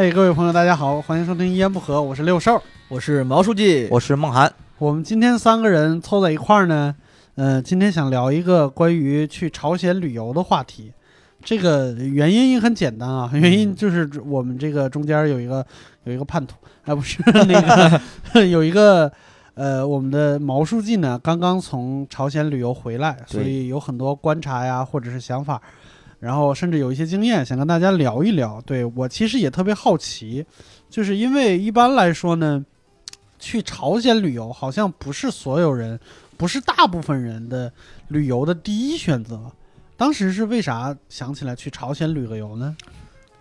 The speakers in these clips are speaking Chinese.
嘿，各位朋友，大家好，欢迎收听一言不合，我是六兽。我是毛书记，我是梦涵。我们今天三个人凑在一块儿呢，呃，今天想聊一个关于去朝鲜旅游的话题。这个原因也很简单啊，原因就是我们这个中间有一个有一个叛徒，哎，不是 那个 有一个呃，我们的毛书记呢刚刚从朝鲜旅游回来，所以有很多观察呀，或者是想法，然后甚至有一些经验想跟大家聊一聊。对我其实也特别好奇，就是因为一般来说呢，去朝鲜旅游好像不是所有人，不是大部分人的旅游的第一选择。当时是为啥想起来去朝鲜旅个游呢？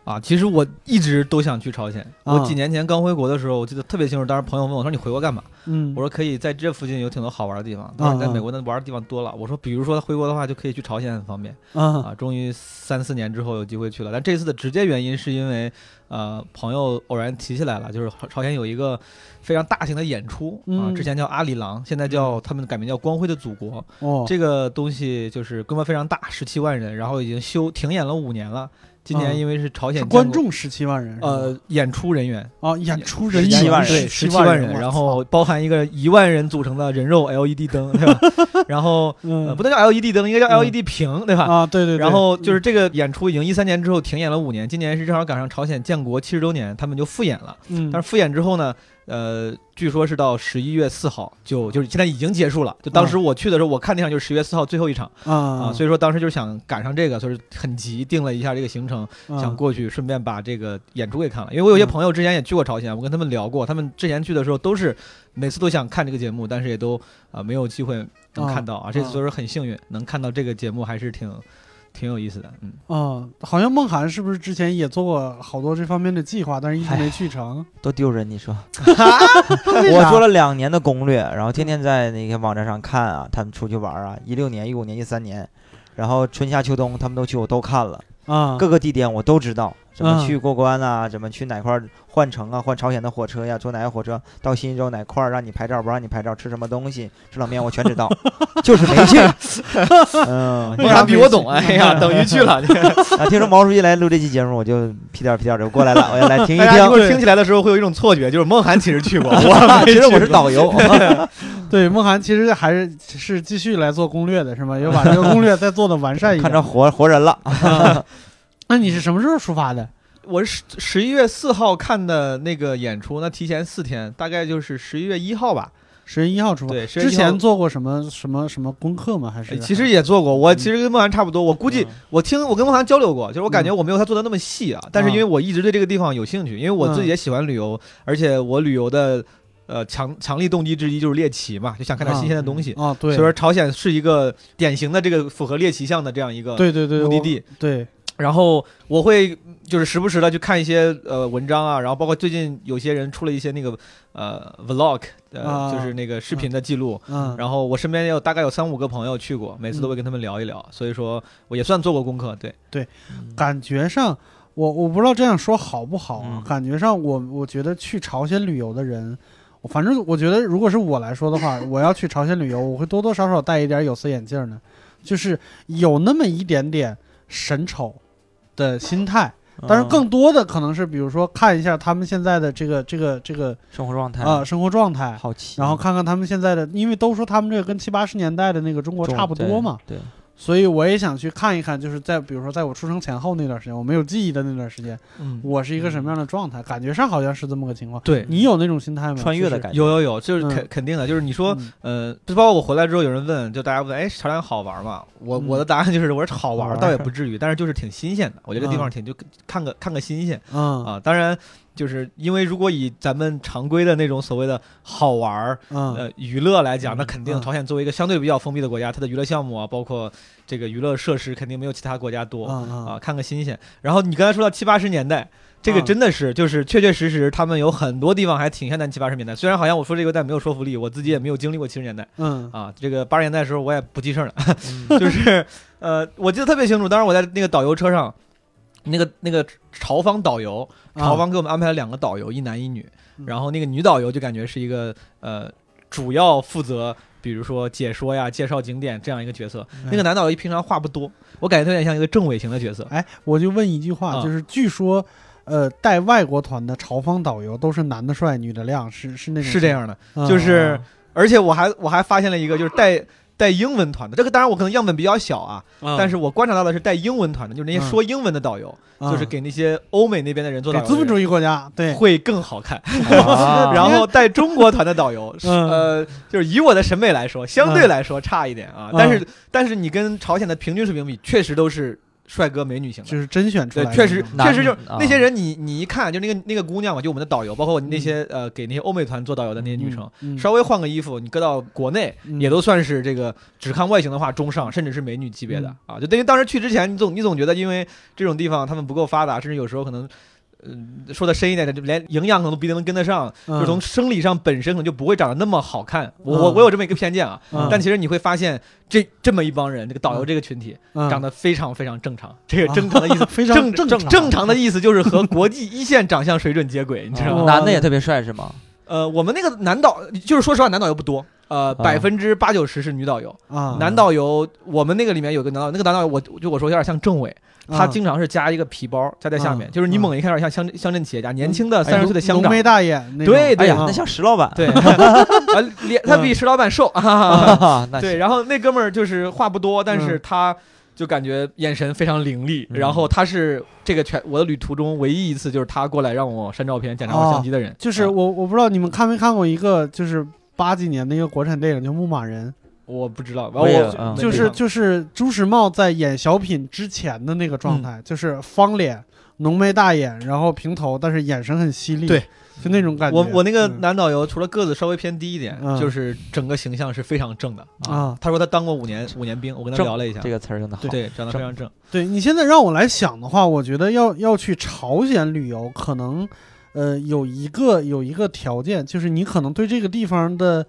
啊，其实我一直都想去朝鲜。啊我几年前刚回国的时候，我记得特别清楚。当时朋友问我说：“你回国干嘛？”嗯，我说：“可以在这附近有挺多好玩的地方。”当时在美国那玩的地方多了。我说：“比如说回国的话，就可以去朝鲜，很方便啊啊。”终于三四年之后有机会去了。但这次的直接原因是因为，呃，朋友偶然提起来了，就是朝鲜有一个非常大型的演出啊，嗯之前叫阿里郎，现在叫他们改名叫光辉的祖国。哦，这个东西就是规模非常大，十七万人，然后已经休停演了五年了。今啊年因为是朝鲜是观众十七万人，呃演出人员啊，演出人17员万人对十十七万人，然后包含一个一万人组成的人肉 LED 灯，对吧？然后 不能叫 LED 灯，应该叫嗯 LED 屏，对吧？啊，对对对，然后就是这个演出已经一三年之后停演了五年，今年是正好赶上朝鲜建国七十周年，他们就复演了。嗯，但是复演之后呢，呃，据说是到十一月四号就就是现在已经结束了。就当时我去的时候，我看那场就是十月四号最后一场啊啊，所以说当时就是想赶上这个，所以很急定了一下这个行程，想过去顺便把这个演出给看了。因为我有些嗯朋友之前也去过朝鲜，我跟他们聊过，他们之前去的时候都是每次都想看这个节目，但是也都啊、没有机会能看到啊。这次就是很幸运能看到这个节目，还是挺挺有意思的。嗯，哦，好像梦涵是不是之前也做过好多这方面的计划，但是一直没去成？多丢人，你说？我做了两年的攻略，然后天天在那个网站上看啊，他们出去玩啊，一六年、一五年、一三年，然后春夏秋冬他们都去，我都看了，啊，各个地点我都知道，怎么嗯去过关啊，怎么去哪块换乘啊，换朝鲜的火车呀，坐哪个火车到新州哪块儿让你拍照，不让你拍照，吃什么东西，吃冷面我全知道，就是没去。嗯，梦涵比我懂，哎呀，等于去了。啊，听说毛书记来录这期节目，我就屁颠儿屁颠儿的过来了，我要来听一听。听起来的时候会有一种错觉，就是梦涵其实去过，我其实我是导游，对，梦涵其实还是是继续来做攻略的，是吗？要把这个攻略再做的完善一点。看着活活人了。啊那你是什么时候出发的？我是十一月四号看的那个演出，那提前四天，大概就是十一月一号吧。十月一号出发。对之前做过什么什么什么功课吗？还是哎其实也做过，我嗯其实跟梦涵差不多。我估计嗯我听我跟梦涵交流过，就是我感觉我没有他做的那么细啊。但是因为我一直对这个地方有兴趣，因为我自己也喜欢旅游，而且我旅游的呃强强力动机之一就是猎奇嘛，就想看点新鲜的东西。啊，对，所以说朝鲜是一个典型的这个符合猎奇项的这样一个对对对，目的地。对，然后我会就是时不时的去看一些呃文章啊，然后包括最近有些人出了一些那个呃 vlog，呃、啊就是那个视频的记录。嗯，然后我身边也有大概有三五个朋友去过，每次都会跟他们聊一聊，所以说我也算做过功课。对对，感觉上，我我不知道这样说好不好啊？嗯感觉上我，我觉得去朝鲜旅游的人，我反正我觉得，如果是我来说的话，我要去朝鲜旅游，我会多多少少戴一点有色眼镜呢，就是有那么一点点神丑的心态。但是，更多的可能是，比如说看一下他们现在的这个这个这个生活状态。啊、生活状态，好奇，然后看看他们现在的，因为都说他们这个跟七八十年代的那个中国差不多嘛，对，对所以我也想去看一看，就是在比如说在我出生前后那段时间，我没有记忆的那段时间，嗯，我是一个什么样的状态？感觉上好像是这么个情况。对，你有那种心态吗？穿越的感觉，有有有，就是肯、嗯肯定的，就是你说，嗯呃，就包括我回来之后，有人问，就大家问，哎，朝阳好玩吗？我、嗯我的答案就是，我说好玩，倒也不至于，但是就是挺新鲜的。我觉得这地方嗯挺就看个看个新鲜嗯啊。当然，就是因为如果以咱们常规的那种所谓的好玩儿嗯呃娱乐来讲，嗯那肯定嗯朝鲜作为一个相对比较封闭的国家，它的娱乐项目啊，包括这个娱乐设施，肯定没有其他国家多。啊，看个新鲜。然后你刚才说到七八十年代，这个嗯真的是就是确确实实，他们有很多地方还挺像咱七八十年代。虽然好像我说这个但没有说服力，我自己也没有经历过七十年代嗯啊。这个八十年代的时候我也不记事儿了，嗯 就是呃，我记得特别清楚。当时我在那个导游车上，那个那个朝方导游，朝方给我们安排了两个导游，一男一女。嗯然后那个女导游就感觉是一个呃，主要负责。比如说解说呀、介绍景点这样一个角色，那个男导游平常话不多，我感觉他有点像一个政委型的角色。哎，我就问一句话，啊就是据说。呃带外国团的朝方导游都是男的帅，女的靓，是是那种是这，样的，嗯就是而且我还我还发现了一个，就是带带英文团的，这个当然我可能样本比较小啊，但是是我观察到的是带英文团的，就是那些嗯。说英文的导游，就是给那些欧美那边的人做资本主义国家，对，会更好看。啊 然后带中国团的导游，嗯。呃，就是以我的审美来说，相对来说差一点啊。嗯但是但是你跟朝鲜的平均水平比，确实都是帅哥美女型的。就是甄选出对来，的，确实确实就是啊那些人你，你一看就那个那个姑娘嘛，就我们的导游，包括我那些呃给那些欧美团做导游的那些女生，嗯，稍微换个衣服，你搁到国内嗯也都算是这个只看外形的话中上，甚至是美女级别的嗯啊。就等于当时去之前，你总你总觉得因为这种地方他们不够发达，甚至有时候可能。嗯，说的深一点的，连营养可能都不一定能跟得上，嗯就是从生理上本身可能就不会长得那么好看。我嗯我我有这么一个偏见啊，嗯但其实你会发现这这么一帮人，这个导游这个群体嗯长得非常非常正常。这个正常的意思，非常正正正常正常的意思就是和国际一线长相水准接轨，你知道吗？哦男的也特别帅是吗？呃，我们那个男导就是说实话，男导游不多，呃，百分之八九十是女导游。啊，男导游，我们那个里面有个男导，那个男导游我就我说有点像政委，他啊经常是加一个皮包加在下面，嗯就是你猛一看有点像乡乡镇企业家，年轻的三十岁的乡长浓眉，大眼，对对呀那像石老板。对，啊，脸他比石老板瘦，对，然后那哥们儿就是话不多，但是嗯。他就感觉眼神非常凌厉，嗯。然后他是这个全我的旅途中唯一一次就是他过来让我删照片、检查我相机的人，啊就是我我不知道你们看没看过一个就是八几年的一个国产电影叫《牧马人我不知道，我也我嗯》，就是就是朱时茂在演小品之前的那个状嗯态，就是方脸、浓眉大眼，然后平头，但是眼神很犀利，对，就那种感觉。我我那个嗯男导游除了个子稍微偏低一点，嗯就是整个形象是非常正的啊他说他当过五年五年兵，我跟他正聊了一下，这个词儿用的好。对，长得非常正。对你现在让我来想的话，我觉得要要去朝鲜旅游，可能呃有一个有一个条件，就是你可能对这个地方的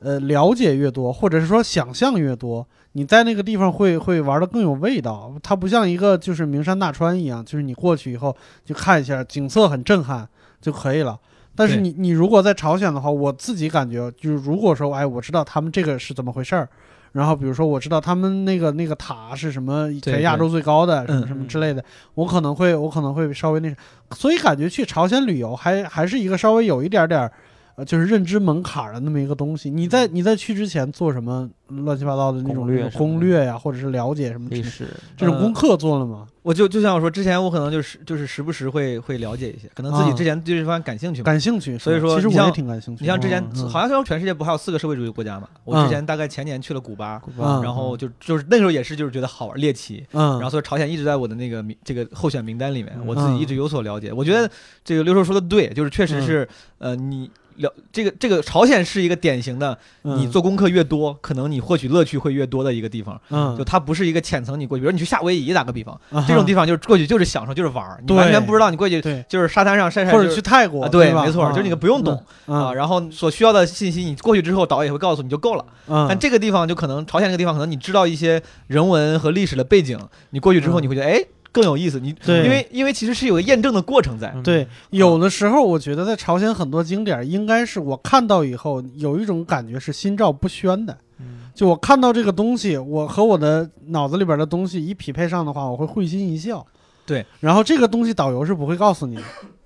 呃了解越多，或者是说想象越多，你在那个地方会会玩的更有味道。它不像一个就是名山大川一样，就是你过去以后就看一下景色很震撼就可以了。但是你你如果在朝鲜的话，我自己感觉就是如果说哎我知道他们这个是怎么回事儿。然后比如说我知道他们那个那个塔是什么，对全亚洲最高的，什么嗯什么之类的，我可能会我可能会稍微那，所以感觉去朝鲜旅游还还是一个稍微有一点点儿，呃，就是认知门槛儿的那么一个东西。你在你在去之前做什么乱七八糟的那种攻略呀，或者是了解什么之历史这种功课做了吗？我就就像我说，之前我可能就是就是时不时会会了解一些，可能自己啊之前对这方面感兴趣嘛。感兴趣，所以说其实我也挺感兴趣。你像之前好像说全世界不还有四个社会主义国家嘛？我嗯之前大概前年去了古巴，嗯然后就就是那时候也是就是觉得好玩猎奇，嗯，然后所以朝鲜一直在我的那个名这个候选名单里面，嗯我自己一直有所了解。我觉得这个刘叔说的对，就是确实是呃你。了，这个这个朝鲜是一个典型的，嗯你做功课越多，可能你获取乐趣会越多的一个地方。嗯就它不是一个浅层，你过去，比如你去夏威夷打个比方，啊这种地方就是过去就是享受，就是玩儿，你完全不知道你过去，就是沙滩上晒晒，或者就是去泰国，啊，对，吧没错，就是你个不用懂啊，嗯然后所需要的信息你过去之后，导演也会告诉你就够了。嗯，但这个地方就可能朝鲜这个地方，可能你知道一些人文和历史的背景，你过去之后嗯你会觉得哎更有意思。你对因为因为其实是有个验证的过程在。嗯对，有的时候我觉得在朝鲜很多景点，应该是我看到以后有一种感觉是心照不宣的。嗯就我看到这个东西，我和我的脑子里边的东西一匹配上的话，我会会心一笑。对，然后这个东西导游是不会告诉你的。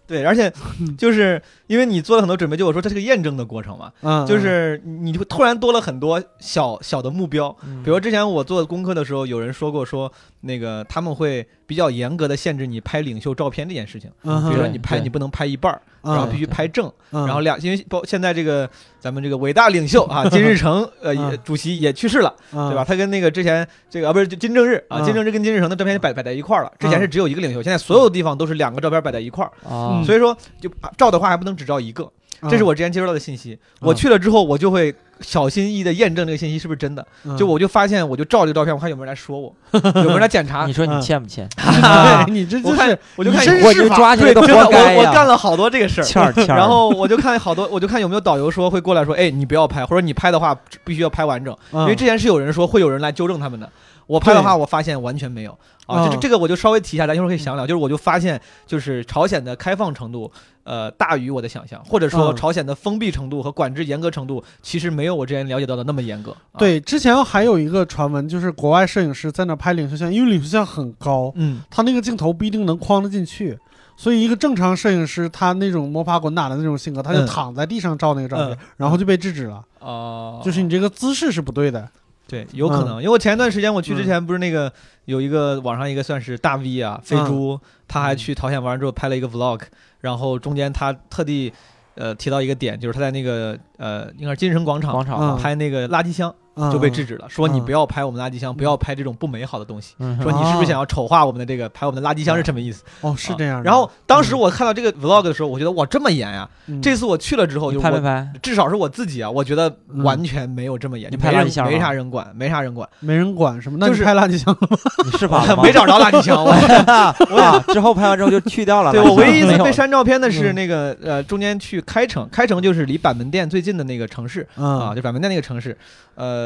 对，而且 就是因为你做了很多准备，就我说这是个验证的过程嘛，嗯，就是你会突然多了很多小小的目标。嗯比如之前我做功课的时候，有人说过说那个他们会比较严格的限制你拍领袖照片这件事情，比如说你拍你不能拍一半儿，嗯，然后必须拍正。嗯，然后两，因为包现在这个咱们这个伟大领袖啊，金日成呃主席也去世了，嗯。对吧？？他跟那个之前这个啊不是金正日啊，嗯。金正日跟金日成的照片摆摆在一块儿了。之前是只有一个领袖，现在所有地方都是两个照片摆在一块儿，所以说就啊照的话还不能只照一个，这是我之前接收到的信息。我嗯去了之后，我就会小心翼翼的验证这个信息是不是真的。嗯就我就发现，我就照这个照片，我看有没有人来说我，有没有人来检查 你。说你嗯欠不欠？对你这我看就是我就看我就试法对，抓起来都！我我干了好多这个事儿。欠 欠。然后我就看好多，我就看有没有导游说会过来说，哎，你不要拍，或者你拍的话必须要拍完整，因因为之前是有人说会有人来纠正他们的。我拍的话，我发现完全没有啊，就是这个我就稍微提一下，咱一会儿可以详聊。就是我就发现，就是朝鲜的开放程度，呃，大于我的想象，或者说嗯朝鲜的封闭程度和管制严格程度，其实没有我之前了解到的那么严格。啊，对，之前还有一个传闻，就是国外摄影师在那拍领袖像，因为领袖像很高，嗯，他那个镜头不一定能框得进去。所以一个正常摄影师，他那种摸爬滚打的那种性格，他就嗯躺在地上照那个照片，嗯然后就被制止了，哦，就是你这个姿势是不对的。对，有可能，因为我前一段时间我去之前，不是那个有一个网上一个算是大 V 啊，飞猪，他还去朝鲜玩之后拍了一个 vlog，然后中间他特地呃提到一个点，就是他在那个呃应该是金城广场广场嗯，拍那个垃圾箱嗯就被制止了，说你嗯不要拍我们垃圾箱，不要拍这种不美好的东西，嗯说你是不是想要丑化我们的这个拍我们的垃圾箱是什么意思？哦，是这样的。然后当时我看到这个 vlog 的时候，我觉得哇这么严呀！嗯这次我去了之后，你就我拍没拍？至少是我自己啊，我觉得嗯完全没有这么严，你就拍垃圾箱没啥人管，没啥人管。没人管什么？那就是拍垃圾箱了吗？你是吧？没找着垃圾箱，我 啊，之后拍完之后就去掉了。对我唯一一次被删照片的是嗯那个呃，中间去开城，开城就是离板门店最近的那个城市啊，嗯，就板门店那个城市，呃，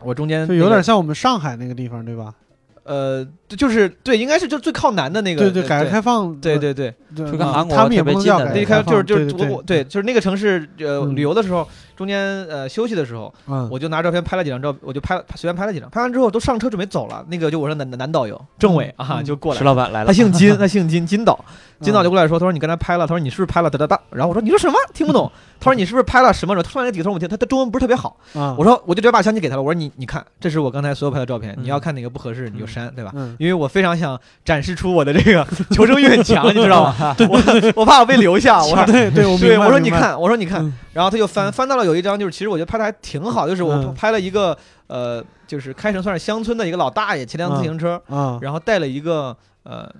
我中间就有点像我们上海那个地方，对吧？呃，就是对，应该是就最靠南的那个，对对，呃改革开放，对对对，就跟韩国他们也特别不能叫近的那开改革开放，就是就是对我我对，就是那个城市呃嗯旅游的时候，中间呃休息的时候，嗯，我就拿照片拍了几张照，我就拍了随便拍了几张，拍完之后都上车准备走了，那个就我说男男导游政委啊嗯。就过来石，老板来了。他，姓金，他姓金，金导，金导就嗯过来说，他说你刚才拍了，他说你是不是拍了哒哒哒，然后我说你说什么？听不懂，他说你是不是拍了什么？他突然几个头我听，他他中文不是特别好，啊，我说我就直接把相机给他了，我说你你看，这是我刚才所有拍的照片，嗯。你要看哪个不合适你就删，对吧？嗯。因为我非常想展示出我的这个 求生欲很强，你知道吗？我我怕我被留下，我说对对，我对，我说你看，我说你看嗯，然后他就翻翻到了有一张，就是其实我觉得拍的还挺好，就是我嗯。拍了一个呃，就是开城算是乡村的一个老大爷骑辆自行车，啊，然后带了一个呃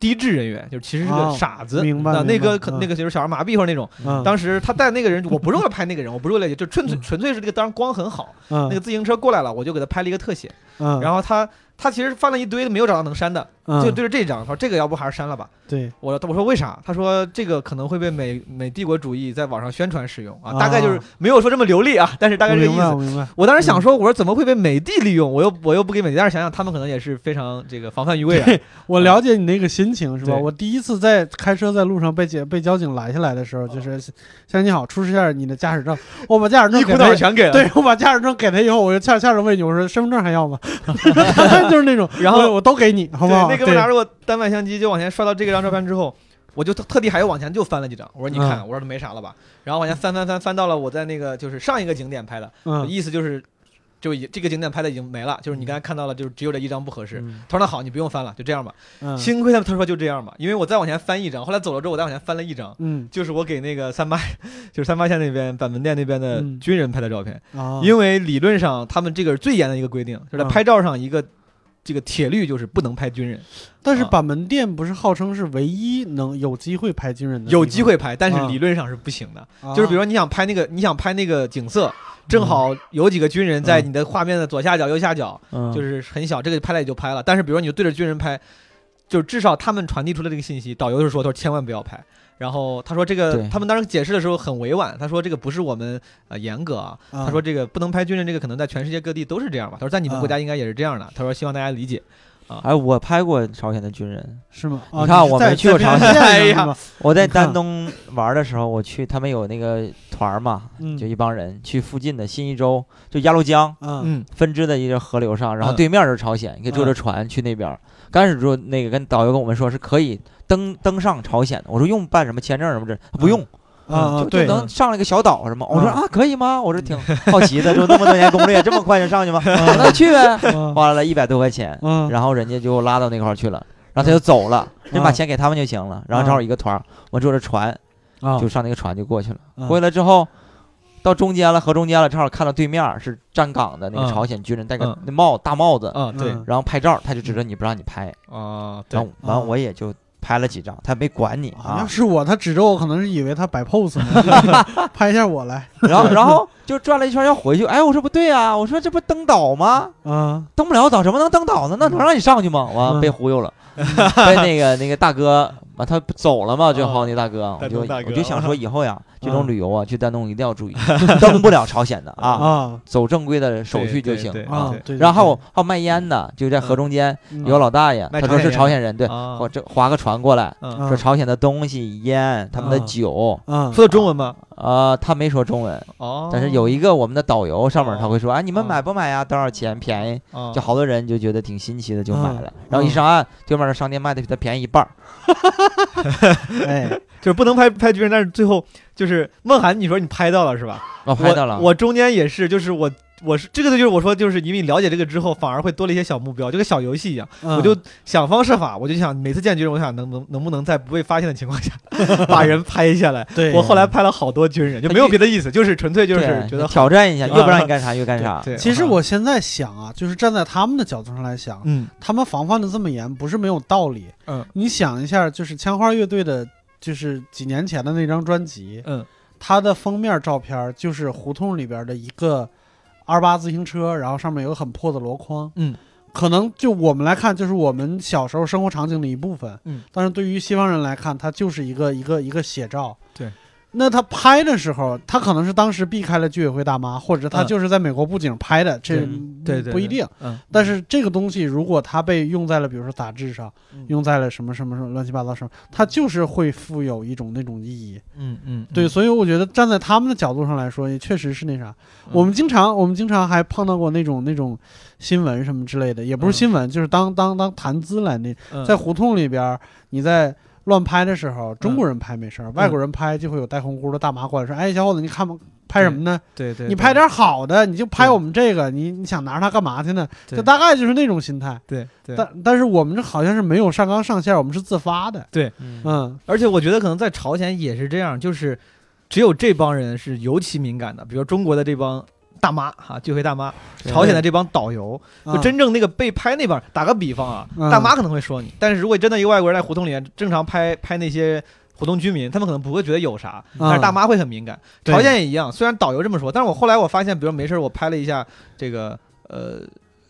低智人员，就是其实是个哦傻子，明白那个可那个就是小儿麻痹或者那种。嗯。当时他带那个人，我不是为了拍那个人，我不是为了就纯粹纯粹是那个当时光很好，嗯。那个自行车过来了，我就给他拍了一个特写，嗯，然后他他其实翻了一堆没有找到能删的，嗯就对着这张，他说这个要不还是删了吧。对，我我说为啥？他说这个可能会被美美帝国主义在网上宣传使用啊，啊大概就是没有说这么流利啊，但是大概这个意思。我明白，我当时想说，我说怎么会被美帝利用？我又我又不给美帝，但是想想他们可能也是非常这个防范于未然。我了解你那个心情是吧？我第一次在开车在路上被警被交警拦下来的时候，就是先生你好，出示一下你的驾驶证。我把驾驶证一给他股脑，全给了。对我把驾驶证给他以后，我就下下着问你，我说身份证还要吗？就是那种，然后我我都给你，好不好？对，那哥们拿着我单反相机就往前刷到这个张照片之后，我就特特地还有往前就翻了几张。我说你看，嗯我说没啥了吧？然后往前翻翻翻翻到了我在那个就是上一个景点拍的，嗯意思就是就已这个景点拍的已经没了，就是你刚才看到了，就是只有这一张不合适。嗯他说那好，你不用翻了，就这样吧。嗯幸亏他他说就这样吧，因为我再往前翻一张，后来走了之后我再往前翻了一张，嗯就是我给那个三八，就是三八线那边板门店那边的嗯军人拍的照片，啊，因为理论上他们这个是最严的一个规定，就是拍照上一个。这个铁律就是不能拍军人，啊但是板门店不是号称是唯一能有机会拍军人的有机会拍，但是啊理论上是不行的。啊，就是比如说你想拍那个，你想拍那个景色，正好有几个军人在嗯你的画面的左下角、右下角，嗯就是很小，这个拍了也就拍了。但是比如说你就对着军人拍，就至少他们传递出来这个信息，导游就说他说千万不要拍。然后他说这个他们当时解释的时候很委婉，他说这个不是我们呃严格啊，啊。他说这个不能拍军人，这个可能在全世界各地都是这样吧。他说在你们国家应该也是这样的，他说希望大家理解。啊。哎，我拍过朝鲜的军人，是吗？你看我没去过朝鲜。哎呀。我在丹东玩的时候，我去他们有那个团儿嘛，嗯。就一帮人去附近的新一州，就鸭绿江嗯。嗯分支的一个河流上，然后嗯。对面是朝鲜，你可以坐着嗯。船去那边。刚开始说那个跟导游跟我们说是可以登登上朝鲜的，我说用办什么签证什么的，他不用，就能上了个小岛什么。我说嗯啊可以吗？我说挺好奇的，就那么多年攻略，这么快就上去吗？嗯那去呗，嗯花了一百多块钱，嗯然后人家就拉到那块儿去了。然后他就走了，你把啊钱给他们就行了。然后正好一个团儿，我坐着船啊就上那个船就过去了。嗯过去了之后，到中间了，河中间了，正好看到对面是站岗的那个嗯朝鲜军人，戴个嗯那帽大帽子，然后拍照，他就指着你不让你拍，啊对然后完啊我也就拍了几张，他没管你啊要啊。是我，他指着我，可能是以为他摆 pose 呢，拍一下我来然后然后就转了一圈要回去，哎，我说不对啊，我说这不登岛吗？啊登不了岛，怎么能登岛呢？那能让你上去吗？完嗯被忽悠了，被那个那个大哥，完他不走了嘛？最后那大哥，我就我就想说以后呀，这种嗯旅游啊，去丹东一定要注意，登不了朝鲜的啊，啊走正规的手续就行啊。然后还有卖烟的，就在河中间嗯有老大爷，他说是朝鲜人，对，划个船过来，嗯说朝鲜的东西、烟、他们的啊酒，啊说的中文吗？啊，他没说中文，哦，但是有一个我们的导游上面他哦会说，啊，你们哦买不买呀？多少钱？便宜？啊就好多人就觉得挺新奇的，就买嗯了。然后一上岸，对面的商店卖的比他便宜一半儿。哎，就是不能拍拍军人，但是最后就是梦涵，你说你拍到了是吧？我拍到了，我我中间也是，就是我我是这个就是我说就是因为你了解这个之后，反而会多了一些小目标，就跟小游戏一样。我我就想方设法，我就想每次见军人，我想能能能不能在不被发现的情况下 把人拍下来。对我后来拍了好多军人，就没有别的意思，就是纯粹就是觉得挑战一下，啊越不让你 干啥越干啥。对，其实啊我现在想啊，就是站在他们的角度上来想，嗯他们防范的这么严，不是没有道理。嗯你想一下，就是枪花乐队的，就是几年前的那张专辑，嗯它的封面照片就是胡同里边的一个二八自行车，然后上面有个很破的箩筐。嗯，可能就我们来看，就是我们小时候生活场景的一部分。嗯，但是对于西方人来看，它就是一个一个一个写照。对。那他拍的时候，他可能是当时避开了居委会大妈，或者他嗯就是在美国布景拍的，这对对不一定。，嗯，但是这个东西如果它被用在了，比如说杂志上，嗯用在了什么什么什么乱七八糟什么，它就是会富有一种那种意义。嗯嗯，对，所以我觉得站在他们的角度上来说，也确实是那啥。我们经常我们经常还碰到过那种那种新闻什么之类的，也不是新闻，就是当当当谈资来那，嗯在胡同里边儿你在。乱拍的时候，中国人拍没事儿，外国人拍就会有戴红箍的大妈过来说：“哎，小伙子，你看吧，拍什么呢？对对，你拍点好的，你就拍我们这个，你你想拿着它干嘛去呢？”对就大概就是那种心态。对对，但但是我们这好像是没有上纲上线，我们是自发的。对嗯而且我觉得可能在朝鲜也是这样，就是只有这帮人是尤其敏感的，比如中国的这帮大妈哈，聚会大妈，朝鲜的这帮导游，就啊真正那个被拍那帮，打个比方啊，嗯。大妈可能会说你，但是如果真的一个外国人在胡同里面正常拍拍那些。胡同居民，他们可能不会觉得有啥，但是大妈会很敏感。对。朝鲜也一样，虽然导游这么说，但是我后来我发现，比如没事我拍了一下这个呃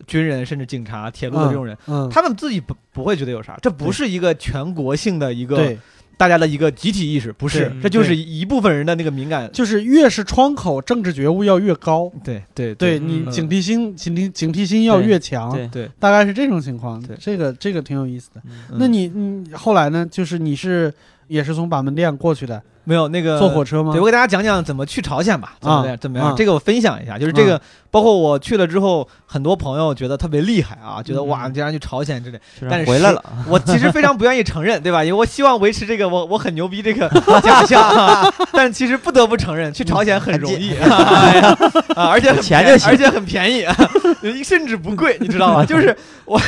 军人，甚至警察、铁路的这种人，嗯，他们自己不不会觉得有啥，这不是一个全国性的一个对，大家的一个集体意识，不是，这就是一部分人的那个敏感。就是越是窗口，政治觉悟要越高。对对对嗯你警惕心、警惕警惕心要越强，对，对，大概是这种情况对。这个这个挺有意思的。嗯那你你后来呢？就是你是也是从板门店过去的，没有那个坐火车吗对，？我给大家讲讲怎么去朝鲜吧，怎么啊样？怎么样？啊这个我分享一下，就是这个，包括我去了之后，很多朋友觉得特别厉害啊，觉得嗯哇，竟然去朝鲜之类。但是回来了，我其实非常不愿意承认，对吧？因为我希望维持这个我我很牛逼这个 假象啊，但其实不得不承认，去朝鲜很容易啊，而且很钱就而且很便宜，啊甚至不贵，你知道吗？就是我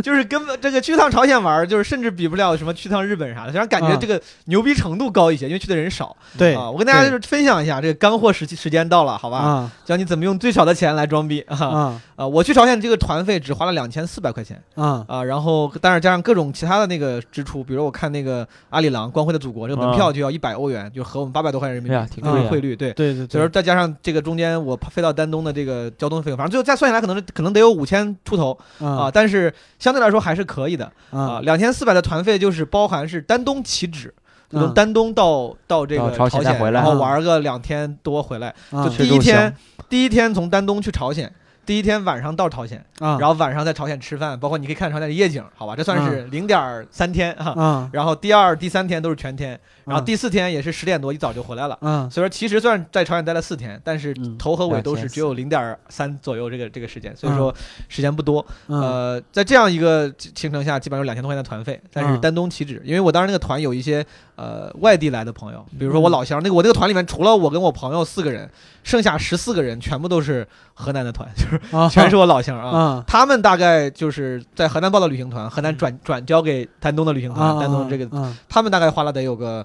就是根本这个去趟朝鲜玩，就是甚至比不了什么去趟日本啥的，虽然感觉啊这个牛逼程度高一些，因为去的人少。对啊，我跟大家就是分享一下这个干货时期时间到了，好吧？啊教你怎么用最少的钱来装逼啊！啊啊，我去朝鲜这个团费只花了两千四百块钱啊啊，然后但是加上各种其他的那个支出，比如我看那个阿里郎光辉的祖国这个门票就要一百欧元，就合我们八百多块钱人民币，挺贵的汇率对。对对对，所以说再加上这个中间我飞到丹东的这个交通费用，反正最后再算下来可能是可能得有五千出头啊，啊但是相对来说还是可以的啊。啊两千四百的团费就是包含是丹东起止，就从嗯丹东到到这个朝鲜回来然后啊玩个两天多回来。啊就第一天，第一天从丹东去朝鲜，第一天晚上到朝鲜，啊，然后晚上在朝鲜吃饭，包括你可以看朝鲜的夜景，好吧，这算是零点三天啊。啊。然后第二、第三天都是全天，然后啊第四天也是十点多一早就回来了。嗯所以说，其实虽然在朝鲜待了四天，但是嗯头和尾都是只有零点三左右这个这个时间，所以说时间不多。嗯呃，在这样一个行程下，基本上有两千多块钱的团费，但是嗯丹东起止，因为我当时那个团有一些呃外地来的朋友，比如说嗯我老乡，那个我那个团里面除了我跟我朋友四个人，剩下十四个人全部都是河南的团，就是啊全是我老乡啊。啊他们大概就是在河南报的旅行团，河南转转交给丹东的旅行团，啊丹东这个啊他们大概花了得有个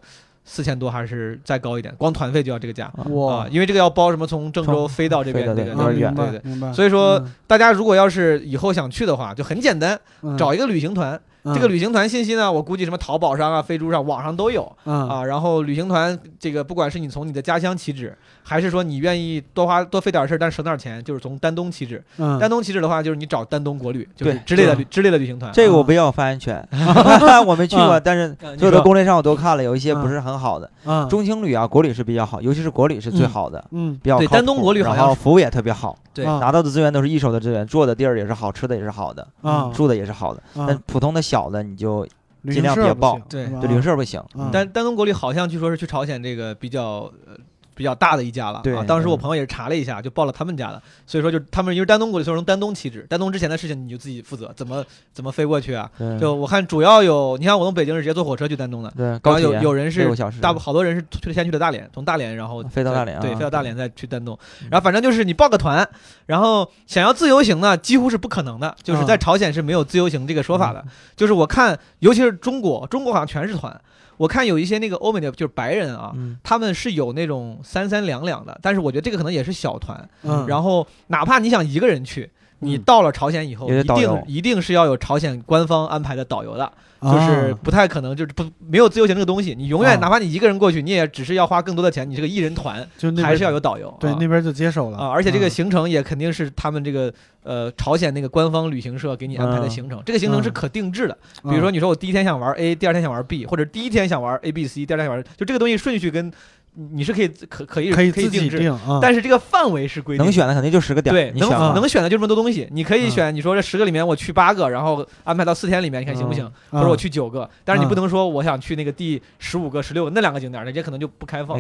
四千多，还是再高一点，光团费就要这个价。哇。啊，因为这个要包什么从郑州飞到这边飞的这个啊对有点远对对。所以说嗯。大家如果要是以后想去的话，就很简单，嗯。找一个旅行团。这个旅行团信息呢，我估计什么淘宝上啊、飞猪上、网上都有。啊啊。然后旅行团这个，不管是你从你的家乡起止，还是说你愿意多花多费点事儿，但省点钱，就是从丹东起止。嗯。丹东起止的话，就是你找丹东国旅，就是之类的之类的旅行团。这个我不要发言权，我没去过，啊。但是嗯所有的攻略上我都看了，有一些嗯不是很好的。啊。中青旅啊，国旅是比较好，尤其是国旅是最好的，嗯。比较靠谱丹东国旅好像是然后服务也特别好，对。啊拿到的资源都是一手的资源，住的地儿也是好，吃的也是好的，啊。住的也是好的。啊。但普通的小的你就尽量别报。对。旅行社不行。但丹丹东国旅好像据说是去朝鲜这个比较呃比较大的一家了对啊。当时我嗯朋友也是查了一下，就报了他们家的，所以说就他们因为丹东国里说成丹东起止，丹东之前的事情你就自己负责，怎么怎么飞过去啊？就我看主要有，你看我从北京是直接坐火车去丹东的，对，然后高铁有有人是大部好多人是去先去的大连，从大连然后飞到大连啊对，飞到大连再去丹东。嗯然后反正就是你报个团，然后想要自由行呢，几乎是不可能的，就是在嗯朝鲜是没有自由行这个说法的。就是我看，尤其是中国，中国好像全是团。我看有一些那个欧美的，就是白人啊，嗯，他们是有那种三三两两的，但是我觉得这个可能也是小团。嗯，然后哪怕你想一个人去，你嗯。到了朝鲜以后，一定一定是要有朝鲜官方安排的导游的。啊就是不太可能，就是不没有自由行这个东西，你永远啊哪怕你一个人过去，你也只是要花更多的钱，你这个一人团就那还是要有导游，啊对那边就接手了啊，而且这个嗯。行程也肯定是他们这个呃朝鲜那个官方旅行社给你安排的嗯行程，这个行程是嗯可定制的，嗯。比如说你说我第一天想玩 A，第二天想玩 B，或者第一天想玩 A B C，第二天想玩，就这个东西顺序跟你是可以可可以可以可以定制，自己定啊，但是这个范围是规定能选的肯定就十个点，对，能。能选的就这么多东西，你可以嗯选，你说这十个里面我去八个，然后安排到四天里面，你看行不行？或者我啊去九个，但是你嗯不能说我想去那个第十五个、十六个那两个景点儿，人家可能就不开放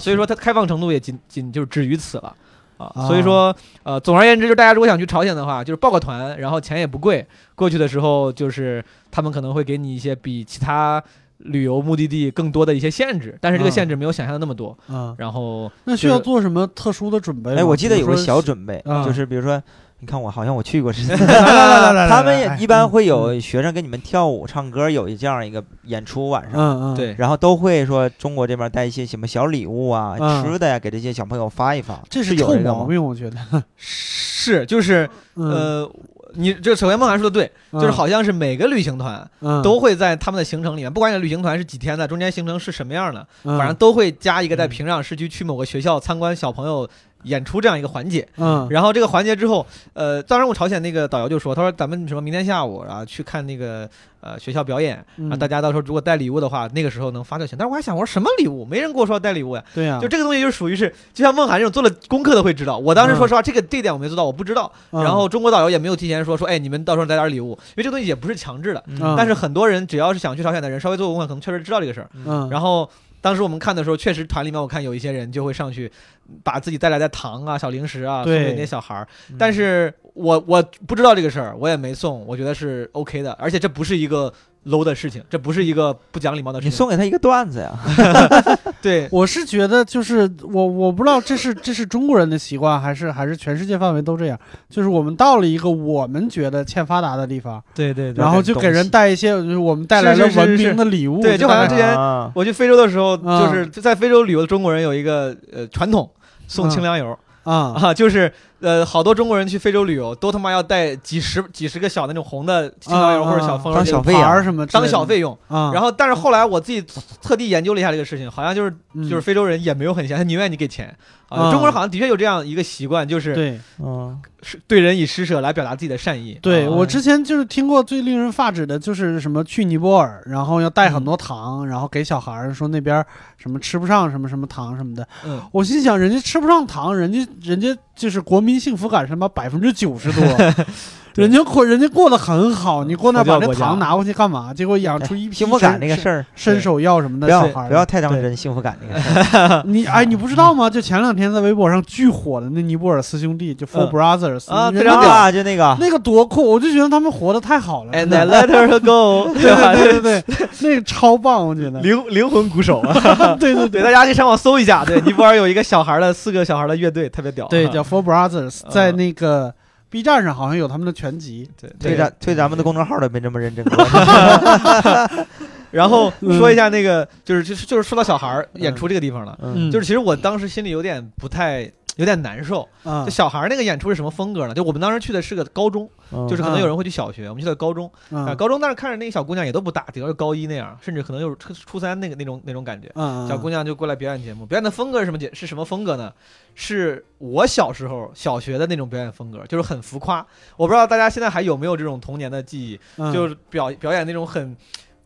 所以说它开放程度也仅仅就止于此了啊。啊所以说，呃，总而言之，就是大家如果想去朝鲜的话，就是报个团，然后钱也不贵，过去的时候就是他们可能会给你一些比其他旅游目的地更多的一些限制，但是这个啊限制没有想象的那么多。啊，然后那需要做什么特殊的准备吗？哎，我记得有个小准备，啊就是比如说，你看我好像我去过 他们一般会有学生跟你们跳舞、唱歌，有一这样一个演出晚上。嗯嗯对，然后都会说中国这边带一些什么小礼物啊、嗯吃的呀，给这些小朋友发一发。这是有这个吗？毛病，我觉得。是就是嗯呃，你这首先孟涵说的对，就是好像是每个旅行团嗯。都会在他们的行程里面，不管你的旅行团是几天的，中间行程是什么样的，嗯。反正都会加一个在嗯。平壤市区去某个学校参观小朋友演出这样一个环节。嗯然后这个环节之后，呃，当然我朝鲜那个导游就说，他说咱们什么明天下午啊去看那个呃学校表演，嗯啊，大家到时候如果带礼物的话，那个时候能发就行。但是我还想，我说什么礼物？没人跟我说要带礼物呀。对呀，就这个东西就属于是，就像孟涵这种做了功课的会知道。我当时说实话，这个这一点我没做到，我不知道。嗯然后中国导游也没有提前说说，哎，你们到时候带点礼物，因为这个东西也不是强制的。嗯但是很多人只要是想去朝鲜的人，稍微做过功课，可能确实知道这个事儿。嗯，然后当时我们看的时候，确实团里面我看有一些人就会上去，把自己带来的糖啊、小零食啊送给那些小孩儿。嗯但是我我不知道这个事儿，我也没送，我觉得是 OK 的，而且这不是一个 low 的事情，这不是一个不讲礼貌的事你情。送给他一个段子呀，对，我是觉得就是我我不知道这是这是中国人的习惯还是还是全世界范围都这样，就是我们到了一个我们觉得欠发达的地方，对对对。然后就给人带一些就是我们带来了是是是文明的礼物，对就好像之前啊。我去非洲的时候，啊就是在非洲旅游的中国人有一个呃传统，送嗯清凉油。啊。啊，就是呃，好多中国人去非洲旅游，都他妈要带几十几十个小的那种红的清凉油啊或者小风油这种当小费什么当小费用。啊，然后，但是后来我自己特地研究了一下这个事情，好像就是嗯。就是非洲人也没有很闲，他宁愿你给钱。啊。啊。中国人好像的确有这样一个习惯，就是对。嗯，是对人以施舍来表达自己的善意。啊。对我之前就是听过最令人发指的，就是什么去尼泊尔，然后要带很多糖，然后给小孩儿说那边什么吃不上什么什么糖什么的。嗯，我心想，人家吃不上糖，人家人家就是国民幸福感什么？百分之九十多，人家过人家过得很好，你过那把那糖拿过去干嘛？结果养出一批 幸福感伸这个事儿，伸手要什么的不要小孩儿。不要太当对真，幸福感那个事儿。你哎，你不知道吗？就前两天在微博上巨火的那尼泊尔四兄弟，就 Four 嗯 Brothers 非常屌啊，就那个那个多酷，我就觉得他们活得太好了。And I let her go，对对吧？对对对，那个超棒，我觉得。灵灵魂鼓手啊！对对对，大家可以上网搜一下，对，尼泊尔有一个小孩的四个小孩的乐队，特别屌。对，啊叫 Four Brothers，啊在那个 B 站上好像有他们的全集。对推咱推咱们的公众号都没这么认真过。然后嗯说一下那个，就是就是就是说到小孩儿演出这个地方了，嗯就是其实我当时心里有点不太。有点难受，小孩儿那个演出是什么风格呢？就我们当时去的是个高中，嗯就是可能有人会去小学，我们去的高中高中但是看着那个小姑娘也都不大，顶多是高一那样，甚至可能有初初三那个那种那种感觉。嗯，小姑娘就过来表演节目，表演的风格是什么节？是什么风格呢？是我小时候小学的那种表演风格，就是很浮夸。我不知道大家现在还有没有这种童年的记忆，嗯就是表表演那种很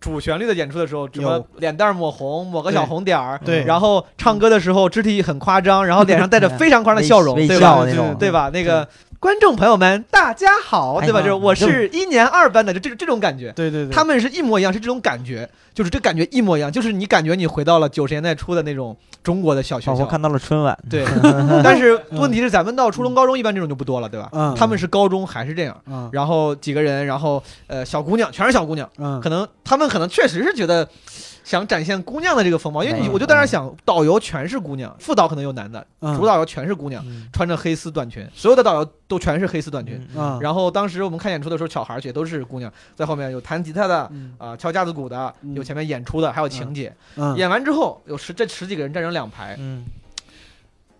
主旋律的演出的时候，什么脸蛋抹红，抹个小红点儿，对。然后唱歌的时候肢体很夸张，然后脸上带着非常夸张的笑容，对吧？那种，对吧？那个观众朋友们，大家好，对吧？哎就是我是一年二班的，就这这种感觉。对对对，他们是一模一样，是这种感觉，就是这感觉一模一样，就是你感觉你回到了九十年代初的那种中国的小学校。仿佛看到了春晚。对，但是问题是咱们到初中、高中一般这种就不多了，对吧？嗯他们是高中还是这样，嗯然后几个人，然后呃小姑娘全是小姑娘，嗯可能他们可能确实是觉得想展现姑娘的这个风貌，因为你嗯我就在那想，导游全是姑娘，副导可能有男的，嗯。主导游全是姑娘，嗯。穿着黑丝短裙，所有的导游都全是黑丝短裙。然后当时我们看演出的时候，小孩儿也都是姑娘，在后面有弹吉他的，嗯。啊、敲架子鼓的，嗯。有前面演出的，还有情节。嗯。演完之后，有十这十几个人站成两排嗯。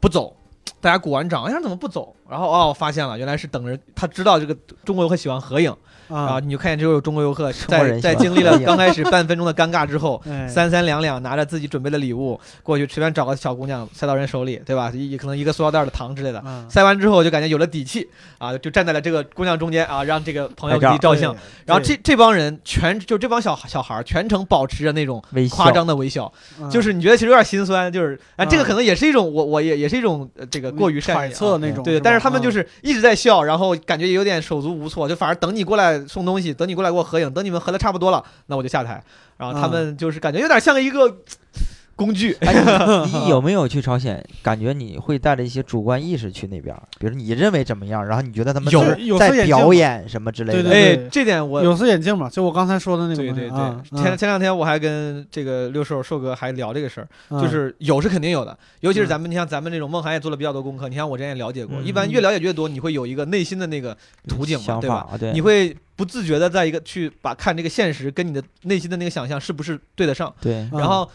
不走，大家鼓完掌，哎，怎么不走？然后哦，发现了，原来是等着他知道这个中国游客喜欢合影，然后啊你就看见这有中国游客在在经历了刚开始半分钟的尴尬之后，哎。三三两两拿着自己准备的礼物过去，随便找个小姑娘塞到人手里，对吧？一可能一个塑料袋的糖之类的。嗯。塞完之后就感觉有了底气啊，就站在了这个姑娘中间啊，让这个朋友给你照相。然后这这帮人全就这帮小小孩儿全程保持着那种夸张的微笑，嗯就是你觉得其实有点心酸，就是啊，这个嗯可能也是一种我我也也是一种呃这个过于善揣意啊。测那种，对，但是他们就嗯。是一直在笑，然后感觉也有点手足无措，就反而等你过来送东西，等你过来给我合影，等你们合的差不多了，那我就下台。然后他嗯们就是感觉有点像一个工具，哎，你你 有没有去朝鲜？感觉你会带着一些主观意识去那边，比如你认为怎么样，然后你觉得他们有。是在有色眼镜表演什么之类的。对对对，这点我有色眼镜嘛，就我刚才说的那个对对对，啊前前两天我还跟这个六兽兽哥还聊这个事儿，嗯。就是有是肯定有的，尤其是嗯。咱们，你像咱们这种梦涵也做了比较多功课，你像我之前也了解过，嗯。一般越了解越多，你会有一个内心的那个图景嘛，对吧？想法啊，对，你会不自觉的在一个去把看这个现实跟你的内心的那个想象是不是对得上，对。嗯。然后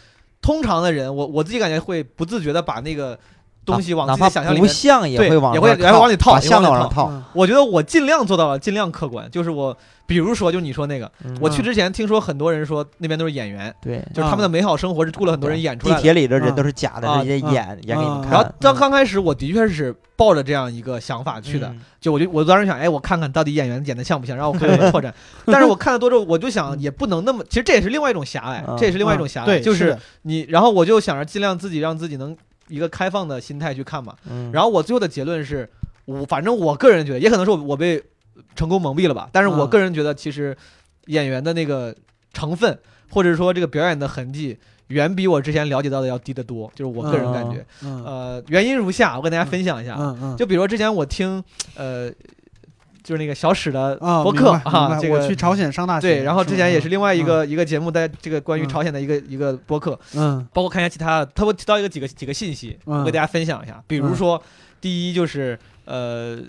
通常的人，我我自己感觉会不自觉的把那个东西往自己的想象里面。不像也对会往也会也会往里套把像也往里套。嗯我觉得我尽量做到了，尽量客观。就是我，比如说，就你说那个，嗯我去之前听说很多人说那边都是演员，对，就是他们的美好生活是雇了很多人演出来的。地铁里的人嗯都是假的，啊。直接嗯演演给你看。然后当嗯刚开始，我的确是抱着这样一个想法去的，嗯。就我就我当时想，哎，我看看到底演员演的像不像，然后我看看拓展。但是我看的多之后，我就想，也不能那么，其实这也是另外一种狭隘，嗯这也是另外一种狭隘，就是你，然后我就想着尽量自己让自己能一个开放的心态去看嘛。嗯，然后我最后的结论是，我反正我个人觉得，也可能是我我被成功蒙蔽了吧，但是我嗯个人觉得，其实演员的那个成分，或者说这个表演的痕迹，远比我之前了解到的要低得多，就是我个人感觉。嗯呃，原因如下，我跟大家分享一下。嗯嗯，就比如说之前我听，呃，就是那个小史的啊，播客啊，这个我去朝鲜上大学，对，然后之前也是另外一嗯。个一个节目，在这个关于嗯朝鲜的一个一个播客，嗯。包括看一下其他的，他会提到一个几个几个信息，嗯。我给大家分享一下。比如说，第一就是呃，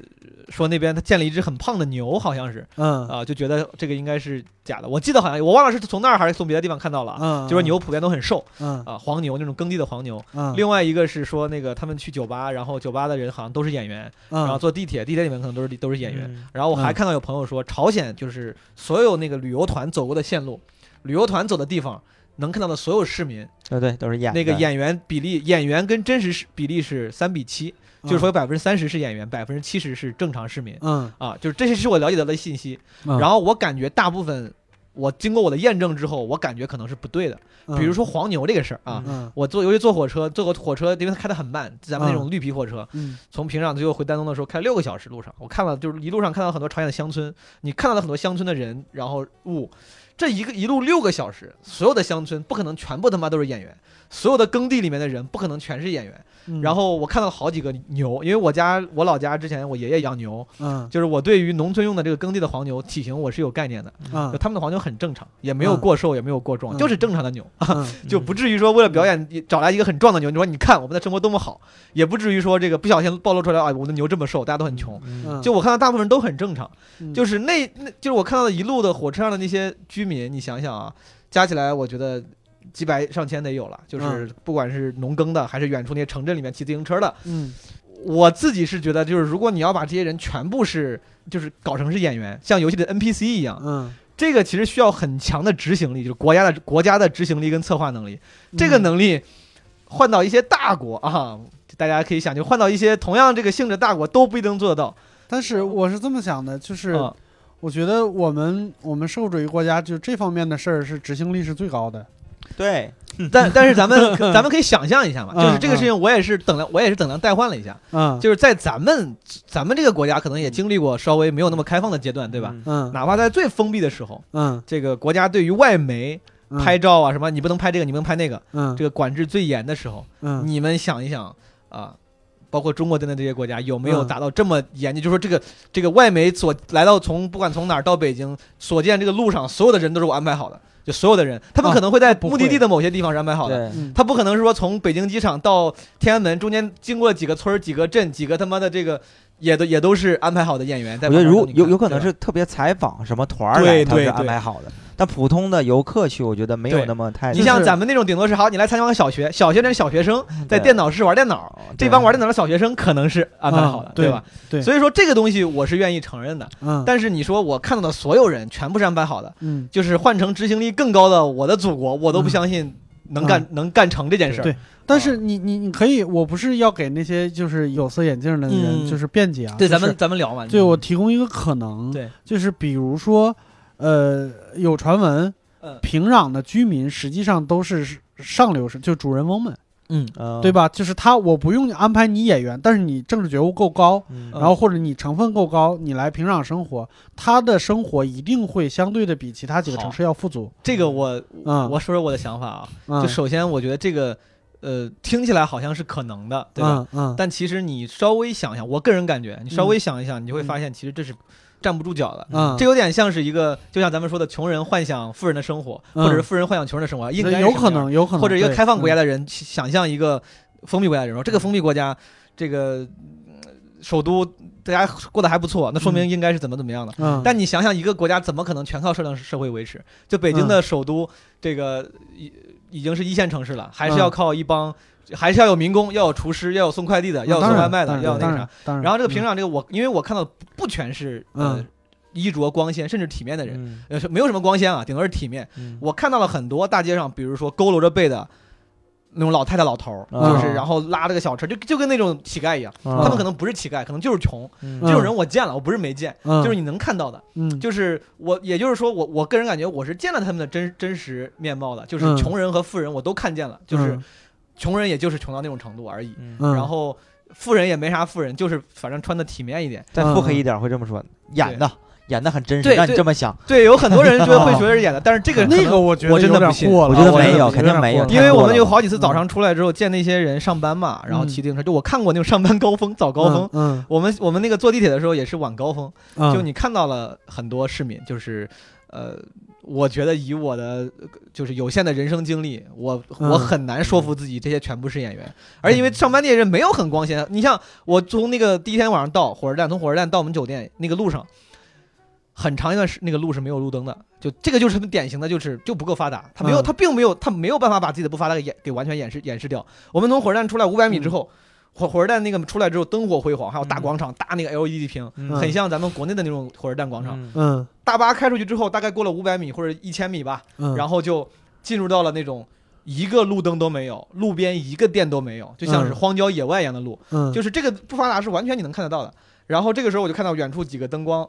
说那边他见了一只很胖的牛，好像是。嗯。啊、就觉得这个应该是假的。我记得好像我忘了是从那儿还是从别的地方看到了啊，嗯，就说牛普遍都很瘦嗯。啊，黄牛那种耕地的黄牛。嗯，另外一个是说那个他们去酒吧，然后酒吧的人好像都是演员，然后嗯坐地铁，地铁里面可能都是都是演员。嗯。然后我还嗯看到有朋友说，朝鲜就是所有那个旅游团走过的线路，旅游团走的地方。能看到的所有市民，对对，都是演的。那个演员比例，演员跟真实是比例是三比七，就是说有百分之三十是演员，百分之七十是正常市民嗯，啊，就是这些是我了解到的信息。嗯，然后我感觉大部分，我经过我的验证之后，我感觉可能是不对的。嗯比如说黄牛这个事儿啊，嗯我坐尤其坐火车，坐个火车，因为它开得很慢，咱们那种绿皮火车，嗯从平壤最后回丹东的时候开六个小时路上，我看了就是一路上看到很多朝鲜的乡村，你看到了很多乡村的人，然后物。这一个一路六个小时，所有的乡村不可能全部他妈都是演员，所有的耕地里面的人不可能全是演员。嗯，然后我看到好几个牛，因为我家我老家之前我爷爷养牛，嗯。就是我对于农村用的这个耕地的黄牛体型我是有概念的，嗯。就他们的黄牛很正常，也没有嗯。过瘦，也没有过壮，嗯。就是正常的牛，嗯。就不至于说为了表演找来一个很壮的牛，你说你看我们的生活多么好，也不至于说这个不小心暴露出来啊，我们的牛这么瘦，大家都很穷。嗯。就我看到大部分人都很正常，嗯。就是那那就是我看到的一路的火车上的那些居民，你想想啊，加起来我觉得几百上千得有了，就是不管是农耕的，还是远处那些城镇里面骑自行车的，嗯我自己是觉得，就是如果你要把这些人全部是就是搞成是演员，像游戏的 NPC 一样，嗯，这个其实需要很强的执行力，就是国家的国家的执行力跟策划能力。这个嗯能力换到一些大国啊，大家可以想，就换到一些同样这个性质大国都不一定做得到。但是我是这么想的，就是啊我觉得我们我们社会主义国家就这方面的事儿是执行力是最高的。对，但但是咱们 咱们可以想象一下嘛，嗯就是这个事情，我也是等量，我也是等量代换了一下，嗯就是在咱们咱们这个国家可能也经历过稍微没有那么开放的阶段，对吧？嗯？嗯哪怕在最封闭的时候，嗯这个国家对于外媒嗯拍照啊什么，你不能拍这个，你不能拍那个，嗯这个管制最严的时候，嗯你们想一想啊。包括中国在内这些国家有没有嗯达到这么严谨？就说这个这个外媒所来到从不管从哪儿到北京所见这个路上所有的人都是我安排好的，就所有的人，他们啊可能会在目的地的某些地方是安排好的，他不可能是说从北京机场到天安门中间经过几个村儿、几个镇、几个他妈的这个也都也都是安排好的演员在我觉得如。有有可能是特别采访什么团儿对来，他是安排好的，但普通的游客去，我觉得没有那么太。你像咱们那种顶多是好，你来参观个小学，小学那是小学生在电脑室玩电脑，哦这帮玩电脑的小学生可能是安排好的，啊对吧？对所以说这个东西我是愿意承认的，嗯但是你说我看到的所有人全部是安排好的，嗯就是换成执行力更高的我的祖国，我都不相信能干、能干成这件事儿。对但是你你你可以，我不是要给那些就是有色眼镜的人嗯就是辩解啊，对，咱们咱们聊嘛。对我提供一个可能，对，就是比如说，呃，有传闻嗯。平壤的居民实际上都是上流社，就主人翁们，嗯。嗯，对吧？就是他，我不用安排你演员，但是你政治觉悟够高，然后或者你成分够高，你来平壤生活，他的生活一定会相对的比其他几个城市要富足。这个我嗯，我说说我的想法啊，嗯。就首先我觉得这个呃听起来好像是可能的，对吧？嗯嗯。但其实你稍微想一想，我个人感觉，你稍微想一想，你就会发现其实这是站不住脚了。嗯，这有点像是一个，就像咱们说的，穷人幻想富人的生活，嗯。或者是富人幻想穷人的生活，应该有可能有可能，或者一个开放国家嗯的人去想象一个封闭国家的人说，这个封闭国家，这个呃首都大家过得还不错，那说明嗯。应该是怎么怎么样的。嗯，但你想想，一个国家怎么可能全靠社量社会维持？就北京的首都，这个已已经是一线城市了，还是要嗯靠一帮，还是要有民工，要有厨师，要有送快递的，要有送外卖的，要有那个啥。然。然，后这个平嗯壤这个我，因为我看到不不全是呃嗯。衣着光鲜甚至体面的人，嗯。呃没有什么光鲜啊，顶多是体面。嗯。我看到了很多大街上，比如说佝偻着背的那种老太太老头儿，嗯就是然后拉着个小车，就就跟那种乞丐一样。嗯他们可能不是乞丐，可能就是穷。嗯。这种人我见了，我不是没见，嗯。就是你能看到的。嗯。就是我，也就是说，我我个人感觉我是见了他们的真真实面貌的，就是嗯。穷人和富人我都看见了，就是穷人也就是穷到那种程度而已，然后富人也没啥富人，就是反正穿的体面一点。再腹黑一点会这么说，演的演的很真实，让你这么想。对，有很多人觉得会觉得是演的，但是这个可 能那个我觉得我真的有点不信。过了，我觉得没有肯定没有因为我们有好几次早上出来之后见那些人上班嘛，然后嗯骑自行车，就我看过那种上班高峰早高峰。嗯，我们我们那个坐地铁的时候也是晚高峰，嗯。就你看到了很多市民，就是呃，我觉得以我的呃就是有限的人生经历，我嗯我很难说服自己这些全部是演员，而因为上班那些人没有很光鲜。你像我从那个第一天晚上到火车站，从火车站到我们酒店那个路上。很长一段时那个路是没有路灯的，就这个就是他们典型的，就是就不够发达，他没有，嗯他并没有，他没有办法把自己的不发达给掩给完全掩饰掩饰掉。我们从火车站出来五百米之后，火火车站那个出来之后灯火辉煌，还有大广场、大那个 LED 屏，嗯很像咱们国内的那种火车站广场。嗯嗯大巴开出去之后，大概过了五百米或者一千米吧，嗯，然后就进入到了那种一个路灯都没有，路边一个店都没有，就像是嗯荒郊野外一样的路，嗯就是这个不发达是完全你能看得到的。然后这个时候我就看到远处几个灯光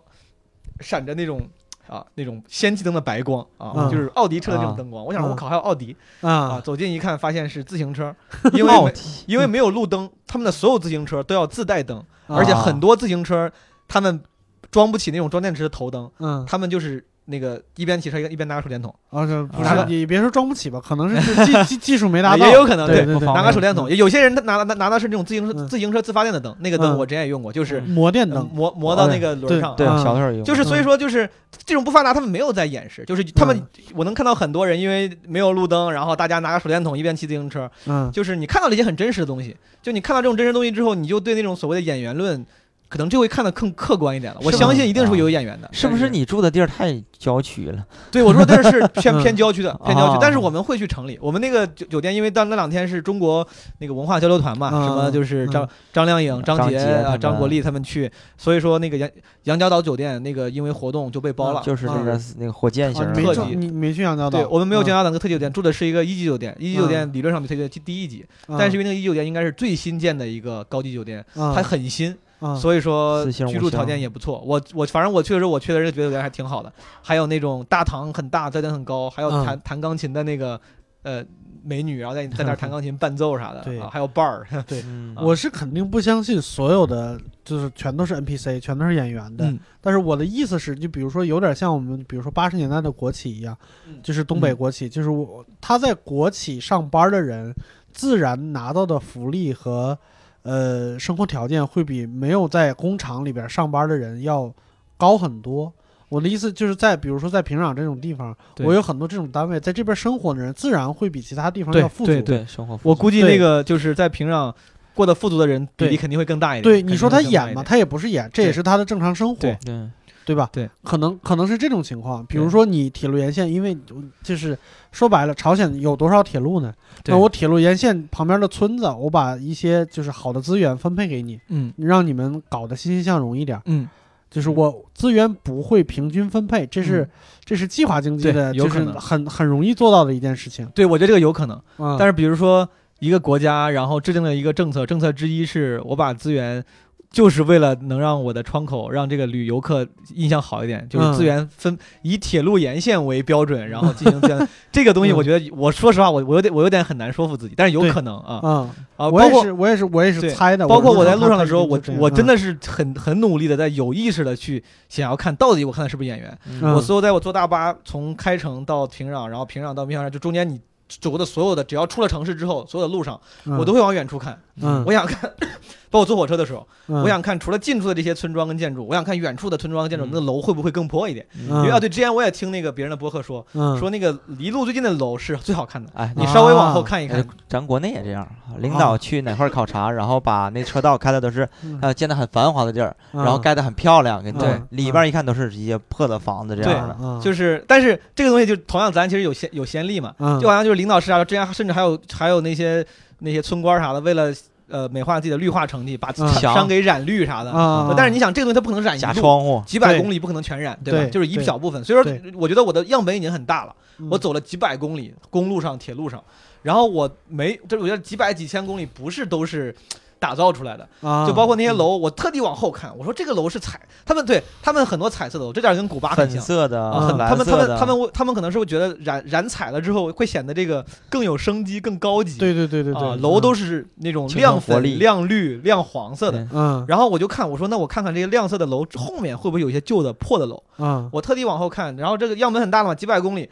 闪着那种。啊，那种氙气灯的白光啊，嗯就是奥迪车的这种啊灯光。我想，嗯我靠，还有奥迪啊！啊走近一看，发现是自行车，因为因为没有路灯，他们的所有自行车都要自带灯，啊而且很多自行车他们装不起那种装电池的头灯，嗯他们就是那个一边骑车一边拿个手电筒，啊，这不是你别说装不起吧，可能是技 技技术没达到，也有可能对拿个手电筒。有些人他拿拿拿的是那种自行车嗯。自行车自发电的灯，那个灯嗯。我之前也用过，就是磨电灯，磨磨到那个轮上。对啊。小的时候有，就是所以说就是这种不发达，他们没有在演示，就是他们嗯。我能看到很多人因为没有路灯，然后大家拿个手电筒一边骑自行车，嗯。就是你看到了一些很真实的东西，就你看到这种真实东西之后，你就对那种所谓的演员论，可能这回看的更客观一点了。我相信一定是会有演员的，是不是你住的地儿太郊区了？对我说的是偏嗯偏 郊区的，偏郊区哦，但是我们会去城里。我们那个酒酒店，因为当那两天是中国那个文化交流团嘛，嗯什么就是张嗯。张靓颖、张杰啊、张国立他们去，所以说那个杨杨家岛酒店那个因为活动就被包了。就是那个那个火箭型特级你没去杨家岛，对我们没有嗯江家岛那个特级酒店，住的是一个一级酒店，一级酒店理论上比特级酒店第一级，嗯。但是因为那个一级酒店应该是最新建的一个高级酒店，嗯。它很新，嗯。所以说居住条件也不错。我我反正我去的时候，我去的人觉得还挺好的，还有那种大堂很大，在点很高，还有嗯。弹弹钢琴的那个呃美女，然后在在那儿弹钢琴伴奏啥的，对啊，还有伴儿，嗯啊。我是肯定不相信所有的就是全都是 NPC，全都是演员的。嗯。但是我的意思是，就比如说有点像我们，比如说八十年代的国企一样，嗯就是东北国企，就是我他在国企上班的人，自然拿到的福利和呃生活条件会比没有在工厂里边上班的人要高很多。我的意思就是在比如说在平壤这种地方，我有很多这种单位，在这边生活的人自然会比其他地方要富足。对对生活富足我估计那个就是在平壤过得富足的人比例肯定会更大一点。对，你说他演嘛，会更大一点他也不是演，这也是他的正常生活，对对对吧？对，可能可能是这种情况。比如说你铁路沿线，因为就是说白了，朝鲜有多少铁路呢？那我铁路沿线旁边的村子，我把一些就是好的资源分配给你，嗯让你们搞得欣欣向荣一点。嗯，就是我资源不会平均分配，这是、嗯这是计划经济的，就是对有可能很很容易做到的一件事情。对，我觉得这个有可能。嗯，但是比如说一个国家，然后制定了一个政策，政策之一是我把资源。就是为了能让我的窗口让这个旅游客印象好一点，就是嗯资源分、以铁路沿线为标准，然后进行这样。这个东西，嗯我觉得，我说实话，我我有点我有点很难说服自己，但是有可能啊嗯，啊，包括我也是，我也是，我也是猜的。包括我在路上的时候，我我真嗯的是很很努力的在有意识的去想要看到底我看的是不是演员。我所有在我坐大巴从开城到平壤，然后平壤到密香山，就中间你走过的所有的，只要出了城市之后，所有的路上，嗯我都会往远处看。嗯。我想看，包括坐火车的时候，嗯。我想看除了近处的这些村庄跟建筑，我想看远处的村庄跟建筑，嗯那个楼会不会更破一点？嗯。因为啊，对，之前我也听那个别人的播客说，嗯。说那个离路最近的楼是最好看的。哎，你稍微往后看一呃看，咱国内也这样，领导去哪块儿考察，然后把那车道开的都是嗯。呃建的很繁华的地儿，嗯。然后盖的很漂亮，给对里边一看都是一些破的房子这样的。嗯。就是，但是这个东西就同样，咱其实有先有先例嘛，嗯。就好像就是领导视察，之前甚至还有还有那些那些村官啥的，为了呃美化自己的绿化成绩，把嗯山给染绿啥的。啊，但是你想，这个东西它不可能染一窗户，几百公里不可能全染，对吧？对就是一小部分。所以说，我觉得我的样本已经很大了。嗯我走了几百公里，公路上、铁路上，然后我没，这我觉得几百几千公里不是都是打造出来的，啊，就包括那些楼，我特地往后看，我说这个楼是彩，他们对他们很多彩色的楼，这点跟古巴很粉像。色的、啊，很他们他蓝色的，们他们他们可能是会觉得染染彩了之后会显得这个更有生机、更高级。对对对对楼都是是那种亮粉、亮绿、亮黄色的。嗯然后我就看，我说那我看看这些亮色的楼后面会不会有一些旧的破的楼。嗯我特地往后看，然后这个样本很大了嘛，几百公里，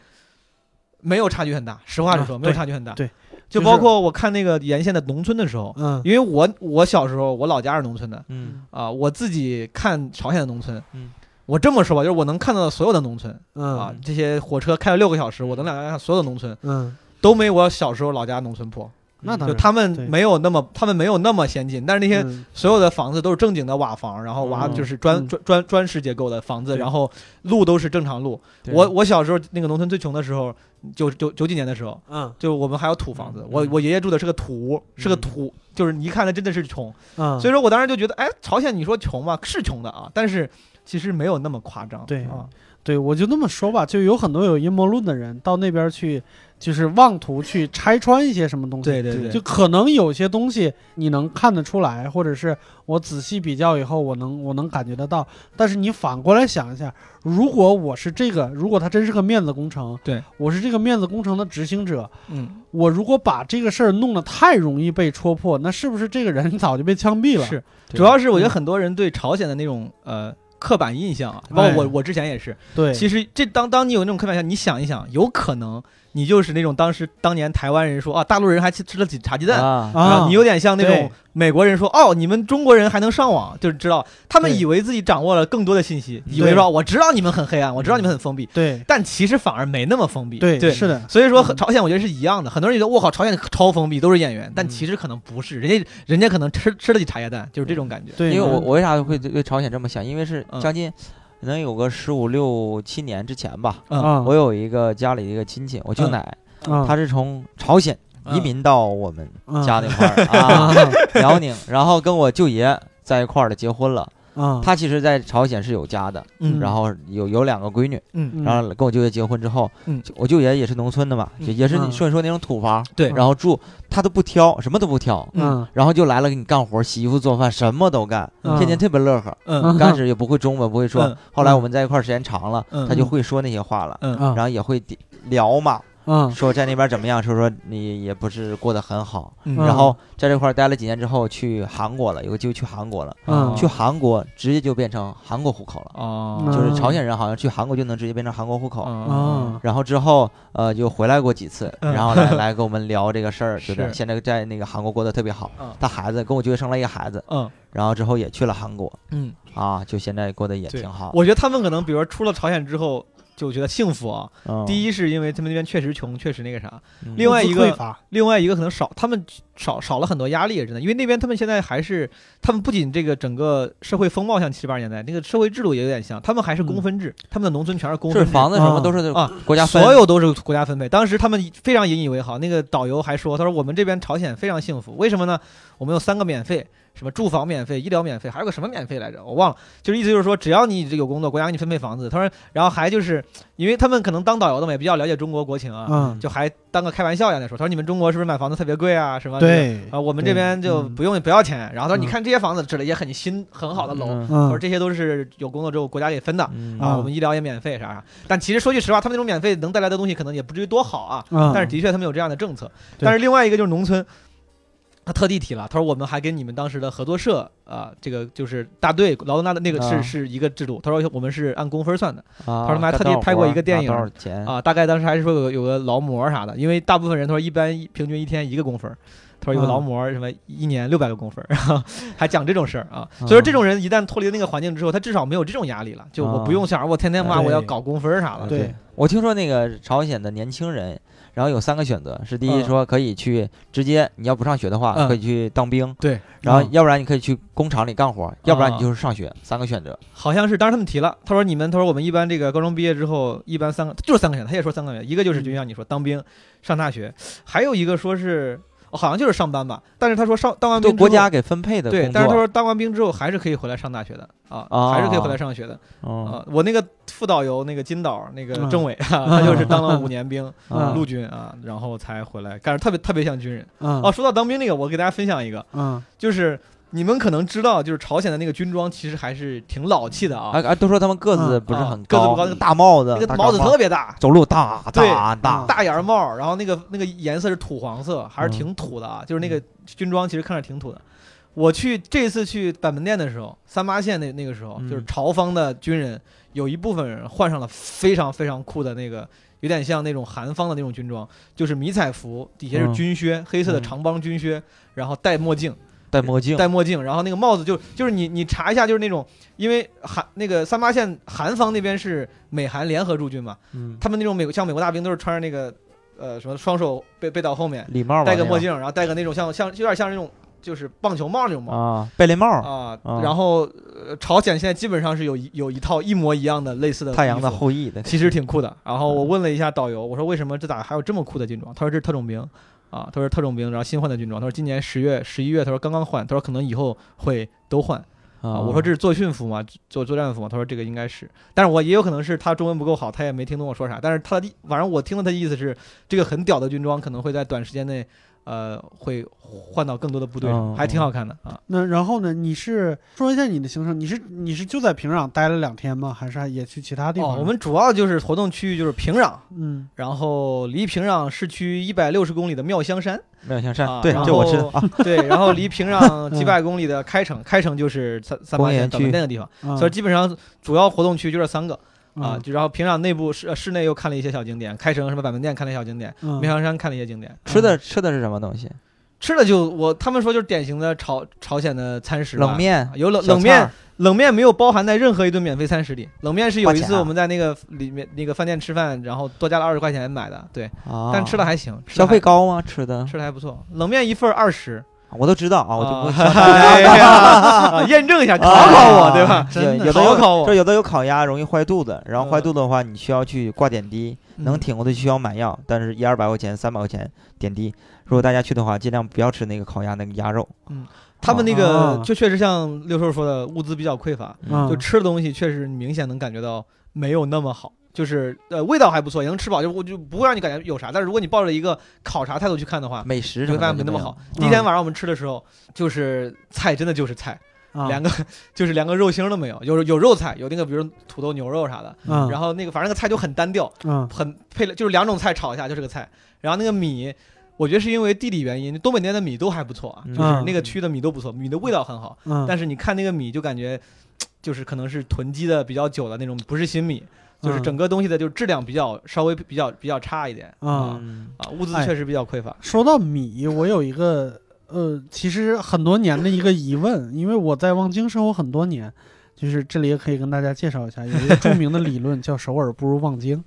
没有差距很大。实话实说，啊没有差距很大。对，就就是包括我看那个沿线的农村的时候，嗯。因为我我小时候我老家是农村的嗯。啊，我自己看朝鲜的农村，嗯。我这么说吧，就是我能看到的所有的农村嗯。啊嗯，这些火车开了六个小时，我能两家看所有的农村嗯，都没我小时候老家农村破，那当然，就他们没有那么他们没有那么先进，但是那些嗯所有的房子都是正经的瓦房，然后瓦嗯就是砖嗯砖砖砖石结构的房子，然后路都是正常路。我我小时候那个农村最穷的时候，九九九几年的时候，嗯就我们还有土房子嗯。我我爷爷住的是个土屋，是个嗯土，就是你一看他真的是穷。嗯，所以说我当时就觉得，哎，朝鲜你说穷吧，是穷的啊，但是其实没有那么夸张。对啊，对，我就那么说吧，就有很多有阴谋论的人到那边去，就是妄图去拆穿一些什么东西。对对对，就可能有些东西你能看得出来，或者是我仔细比较以后，我能我能感觉得到。但是你反过来想一下，如果我是这个，如果他真是个面子工程，对我是这个面子工程的执行者，嗯，我如果把这个事儿弄得太容易被戳破，那是不是这个人早就被枪毙了？是，主要是我觉得嗯很多人对朝鲜的那种呃。刻板印象啊，包括哎我，我之前也是。对，其实这当当你有那种刻板印象，你想一想，有可能你就是那种当时当年台湾人说啊，大陆人还吃吃了几茶鸡蛋，啊，然啊，后你有点像那种美国人说哦，你们中国人还能上网，就是知道他们以为自己掌握了更多的信息，以为说我知道你们很黑暗，我知道你们很封闭，对。但其实反而没那么封闭。对对，是的，所以说嗯。朝鲜我觉得是一样的，很多人觉得我靠朝鲜超封闭，都是演员，但嗯。其实可能不是，人家人家可能吃吃得起茶叶蛋，就是这种感觉。对，因为我嗯我为啥会对对朝鲜这么想？因为是嗯。将近可能有个十五六七年之前吧，我有一个家里的一个亲戚，我舅嗯奶，啊他是从朝鲜移嗯民到我们啊家那块儿啊，辽宁，然后跟我舅爷在一块儿的结婚了。啊，他其实，在朝鲜是有家的，嗯。然后有有两个闺女，嗯。嗯然后跟我舅爷结婚之后，嗯。我舅爷也是农村的嘛，嗯。也也是嗯。你说你说那种土房，对。然后住他都不挑，什么都不挑，嗯。然后就来了给你干活，洗衣服做饭，什么都干，嗯。天天特别乐呵。嗯。刚开始也不会中文，不会说嗯，后来我们在一块儿时间长了，嗯。他就会说那些话了，嗯。啊然后也会聊嘛，嗯。说在那边怎么样，说说你也不是过得很好。嗯。然后在这块儿待了几年之后，去韩国了，有个机会去韩国了。嗯。去韩国直接就变成韩国户口了，哦，就是嗯朝鲜人好像去韩国就能直接变成韩国户口。嗯。然后之后，呃，就回来过几次，嗯。然后来来跟我们聊这个事儿，觉得 是。现在在那个韩国过得特别好嗯。他孩子跟我舅舅生了一个孩子，嗯。然后之后也去了韩国。嗯，啊，就现在过得也对。挺好。我觉得他们可能比如说出了朝鲜之后就觉得幸福啊。第一，是因为他们那边确实穷，确实那个啥，嗯另外一个另外一个可能少，他们少少了很多压力，真的，因为那边他们现在还是，他们不仅这个整个社会风貌像七八十年代，那个社会制度也有点像，他们还是公分制，他们的农村全是公分制。是房子什么啊都是啊，国家所有都是国家分配。当时他们非常引以为豪，那个导游还说：“他说我们这边朝鲜非常幸福，为什么呢？我们有三个免费，什么住房免费、医疗免费，还有个什么免费来着？我忘了。就是意思就是说，只要你这有工作，国家给你分配房子。他说，然后还就是因为他们可能当导游的嘛，也比较了解中国国情啊，嗯，就还当个开玩笑一样的说，他说你们中国是不是买房子特别贵啊？什么？对啊，我们这边就嗯不用不要钱。然后他说，嗯你看这些房子，指的也很新很好的楼。他说这些都是有工作之后国家给分的，嗯啊，啊我们医疗也免费啥啥。但其实说句实话，他们那种免费能带来的东西可能也不至于多好啊。嗯但是的确他们有这样的政策。但是另外一个就是农村，他特地提了，他说我们还跟你们当时的合作社啊、这个就是大队劳动大的那个是、啊是一个制度。他说我们是按工分算的啊，他说他们还特地拍过一个电影？啊，大概当时还是说有有个劳模啥的，因为大部分人他说一般平均一天一个工分。他说有个啊劳模什么一年六百个工分，然后还讲这种事儿啊，啊所以说这种人一旦脱离那个环境之后，他至少没有这种压力了，就我不啊用想着我天天妈对我要搞工分啥的，对，我听说那个朝鲜的年轻人，然后有三个选择，是第一嗯。说可以去直接你要不上学的话，嗯。可以去当兵，对，嗯然后要不然你可以去工厂里干活，要不然你啊就是上学，三个选择。好像是，当时他们提了，他说你们，他说我们一般这个高中毕业之后，一般三个就是三个选择，他也说三个选择，一个就是就像你说当兵、上大学，还有一个说是、哦好像就是上班吧，但是他说上当完兵国家给分配的对，但是他。说当完兵之后还是可以回来上大学的啊，哦。还是可以回来上学的。嗯啊。我那个副导游那个金导那个嗯政委啊，他就是当了五年兵，嗯。陆军啊，然后才回来，感觉特别特别像军人。嗯。哦，说到当兵那个，我给大家分享一个，嗯。就是你们可能知道，就是朝鲜的那个军装其实还是挺老气的啊。啊哎，都说他们个子不是很高个子不高。那个大帽子，那个帽子特别大，走路大大大嗯大檐帽，然后那个那个颜色是土黄色，还是挺土的啊，就是那个军装其实看着挺土的。我去这次去板门店的时候，三八线那那个时候，嗯。就是朝方的军人有一部分人换上了非常非常酷的那个，有点像那种韩方的那种军装，就是迷彩服，底下是嗯。军靴，黑色的嗯。长帮军靴，然后戴墨镜，戴墨镜，戴墨镜，然后那个帽子就就是你你查一下，就是那种，因为韩那个三八线韩方那边是美韩联合驻军嘛，嗯，他们那种美像美国大兵都是穿着那个呃什么双手背背到后面，礼帽戴个墨镜，然后戴个那种像像有点像那种就是棒球帽那种帽。啊，贝雷帽，啊，啊。然后呃朝鲜现在基本上是有一有一套一模一样的类似的太阳的后裔的，其实挺酷的。然后我问了一下导游，我说为什么这咋还有这么酷的军装？他说这是特种兵啊，他说特种兵，然后新换的军装。他说今年十月、十一月，他说刚刚换，他说可能以后会都换啊。我说这是作训服嘛？作作战服嘛？他说这个应该是，但是我也有可能是他中文不够好，他也没听懂我说啥。但是他的反正我听了他的意思是，这个很屌的军装可能会在短时间内。呃，会换到更多的部队还挺好看的啊。那然后呢？你是说一下你的行程？你是你是就在平壤待了两天吗？还是还也去其他地方？哦，我们主要就是活动区域就是平壤，嗯然后离平壤市区一百六十公里的妙香山，妙香山啊，对，然这我知道后啊，对，然后离平壤 几百公里的开城，开城就是三三八线区门店的地方，啊所以基本上主要活动区就这三个啊。嗯就然后平壤内部室室内又看了一些小景点，开城什么板门店看了一些小景点，嗯妙香山看了一些景点。吃的吃的是什么东西？吃的就我他们说就是典型的朝朝鲜的餐食吧，冷面，有冷小冷面菜，冷面没有包含在任何一顿免费餐食里。冷面是有一花钱啊次我们在那个里面那个饭店吃饭，然后多加了二十块钱买的，对，啊，但吃的还行，吃消还费高吗？吃的吃的还不错。冷面一份二十，我都知道啊，我就不啊想 哎呀 啊验证一下，考考我，对吧？真的有有的有考考我这有的有烤鸭容易坏肚子，然后坏嗯肚子的话，你需要去挂点滴，能嗯挺过的需要买药，但是一二百块钱、三百块钱点滴。如果大家去的话，尽量不要吃那个烤鸭那个鸭肉。他们那啊个就确实像六叔说的，物资比较匮乏，嗯就吃的东西确实明显能感觉到没有那么好。就是呃味道还不错，也能吃饱，就我就不会让你感觉有啥。但是如果你抱着一个考察态度去看的话，美食你会发现没那么好。第一天晚上我们吃的时候，就是菜真的就是菜，啊。连个 就是连个肉星都没有，有有肉菜，有那个比如土豆牛肉啥的，嗯，然后那个反正那个菜就很单调，嗯。很配了就是两种菜炒一下就是个菜，然后那个米。我觉得是因为地理原因，东北那边的米都还不错啊，嗯。就是那个区的米都不错，米的味道很好。嗯，但是你看那个米，就感觉就是可能是囤积的比较久的那种，不是新米，就是嗯整个东西的就是质量比较稍微比较比较差一点啊嗯啊，物资哎确实比较匮乏。说到米，我有一个呃，其实很多年的一个疑问，因为我在望京生活很多年，就是这里也可以跟大家介绍一下，有一个著名的理论 叫“首尔不如望京”。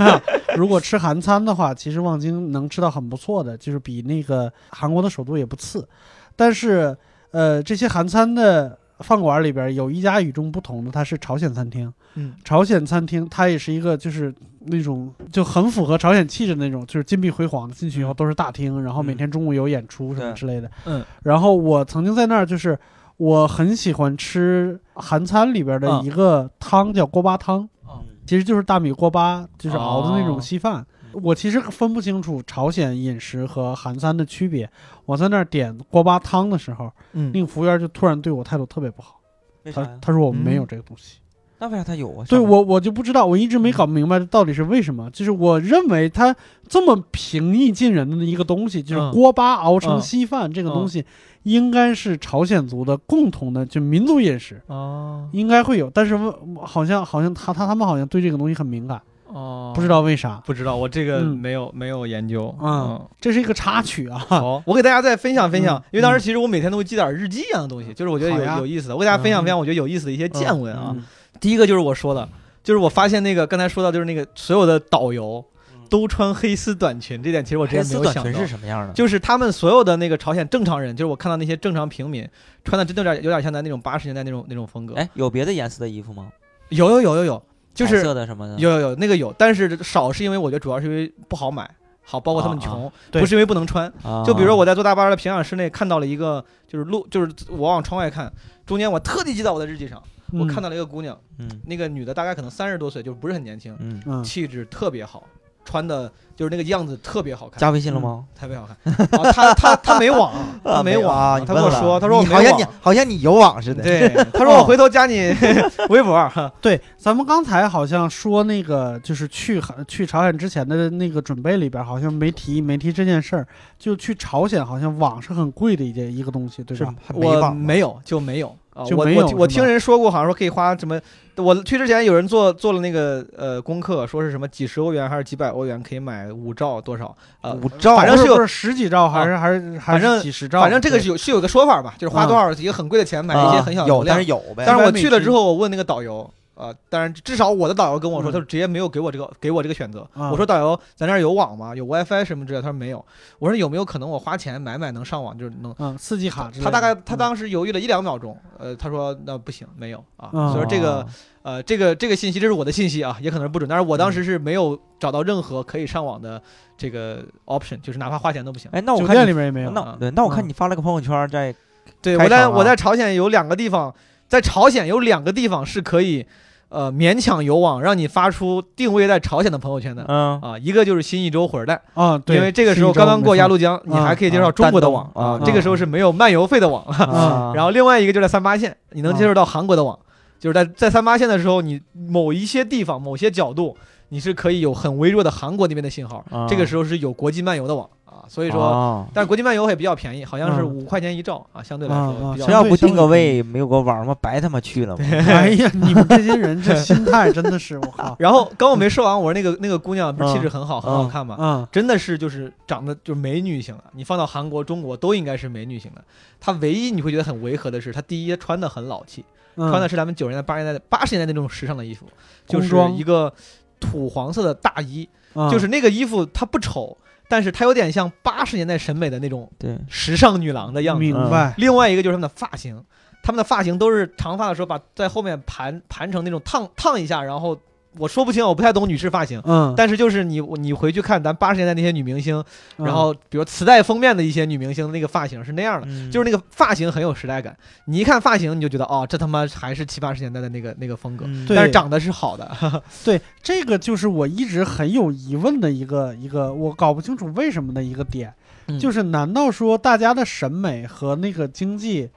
如果吃韩餐的话，其实望京能吃到很不错的，就是比那个韩国的首都也不次。但是呃，这些韩餐的饭馆里边有一家与众不同的，它是朝鲜餐厅。嗯，朝鲜餐厅它也是一个就是那种就很符合朝鲜气质的那种，就是金碧辉煌的，进去以后都是大厅，然后每天中午有演出什么之类的。嗯，然后我曾经在那儿就是我很喜欢吃韩餐里边的嗯一个汤叫锅巴汤，哦其实就是大米锅巴，就是熬的那种哦稀饭。我其实分不清楚朝鲜饮食和韩餐的区别。我在那儿点锅巴汤的时候，那嗯，个服务员就突然对我态度特别不好，他为啥？他说我们没有嗯这个东西。那为啥他有啊？对我我就不知道，我一直没搞明白到底是为什么。就是我认为它这么平易近人的一个东西，就是嗯。锅巴熬成嗯稀饭这个东西，应该是朝鲜族的共同的就民族饮食，哦。应该会有。但是我好像好像他他他们好像对这个东西很敏感，哦，不知道为啥。不知道，我这个嗯。没有没有研究。嗯，这是一个插曲啊。好，我给大家再分享分享嗯，因为当时其实我每天都会记点日记一样的东西，就是我觉得有有意思的，我给大家分享分享嗯。我觉得有意思的一些见闻啊。嗯第一个就是我说的，就是我发现那个刚才说到，就是那个所有的导游都穿黑丝短裙，这点其实我之黑前没有想到丝短裙是。什么样的？就是他们所有的那个朝鲜正常人，就是我看到那些正常平民穿的真的有点有点像咱那种八十年代那种那种风格。哎，有别的颜色的衣服吗？有有有有有，就是色的什么的？有有有那个有，但是少是因为我觉得主要是因为不好买，好包括他们啊穷，不是因为不能穿。啊，就比如说我在坐大巴的平壤市内看到了一个，就是路，就是我往窗外看，中间我特地记在我的日记上，我看到了一个姑娘，嗯那个女的大概可能三十多岁，就是不是很年轻，嗯，嗯气质特别好，穿的就是那个样子特别好看，加微信了吗？特别好看。啊，她她她 没网，她没啊，网，她跟我说，她说我好像你。好像你有网似的。对，她说我回头加你 微博。对，咱们刚才好像说那个就是去韩去朝鲜之前的那个准备里边，好像没提没提这件事儿。就去朝鲜，好像网是很贵的一件一个东西，对吧？我没有，就没有啊。就我没有我我听人说过，好像说可以花什么。我去之前有人做做了那个呃功课，说是什么几十欧元还是几百欧元可以买五兆多少呃，五兆，反正是有十几兆，还是还是还反正是几十兆？反正这个是有是有个说法吧，就是花多少一个很贵的钱买一些很小的流有，但量是。有呗。但是我去了之后，我问那个导游，呃，当然至少我的导游跟我说，嗯他直接没有给我这个给我这个选择。啊我说导游，咱这儿有网吗？有 WiFi 什么之类的？他说没有。我说有没有可能我花钱买买能上网，就是能。嗯，四 G 卡之类的。他大概他嗯当时犹豫了一两秒钟，呃，他说那不行，没有啊。嗯所以说这个哦呃这个这个信息这是我的信息啊，也可能是不准，但是我当时是没有找到任何可以上网的这个 option，就是哪怕花钱都不行。哎，那我看你店里面也没有。啊那对，那我看嗯你发了个朋友圈，在对，我在我在朝鲜有两个地方，在朝鲜有两个地方是可以，呃，勉强有网让你发出定位在朝鲜的朋友圈的。嗯啊，一个就是新义州火车站，啊，对，因为这个时候刚刚过鸭绿江，你还可以接受啊中国的网啊这个时候是没有漫游费的网。啊，然后另外一个就在三八线，你能接受到韩国的网，就是在在三八线的时候，你某一些地方、某些角度，你是可以有很微弱的韩国那边的信号，啊这个时候是有国际漫游的网啊，所以说。哦但是国际漫游也比较便宜，好像是嗯五块钱一兆啊，相对来啊说比较要不定个位，没有个网，他妈白他妈去了嘛。哎呀，你们这些人这心态真的是我靠。然后刚我没说完，我说那个那个姑娘不是气质很好，很好嗯看吗？嗯真的是就是长得就是美女型的，你放到韩国、中国都应该是美女型的。她唯一你会觉得很违和的是，她第一穿的很老气，嗯，穿的是咱们九十年代、八十年代、八十年代那种时尚的衣服，就是一个土黄色的大衣，嗯就是那个衣服它不丑，但是她有点像八十年代审美的那种对，时尚女郎的样子。明白。另外一个就是她们的发型，她们的发型都是长发的时候把在后面盘盘成那种烫烫一下，然后我说不清，我不太懂女士发型。嗯，但是就是你你回去看咱八十年代那些女明星，嗯然后比如磁带封面的一些女明星，那个发型是那样的，嗯就是那个发型很有时代感。你一看发型，你就觉得哦，这他妈还是七八十年代的那个那个风格，嗯对但是长得是好的。对，这个就是我一直很有疑问的一个一个，我搞不清楚为什么的一个点，嗯就是难道说大家的审美和那个经济，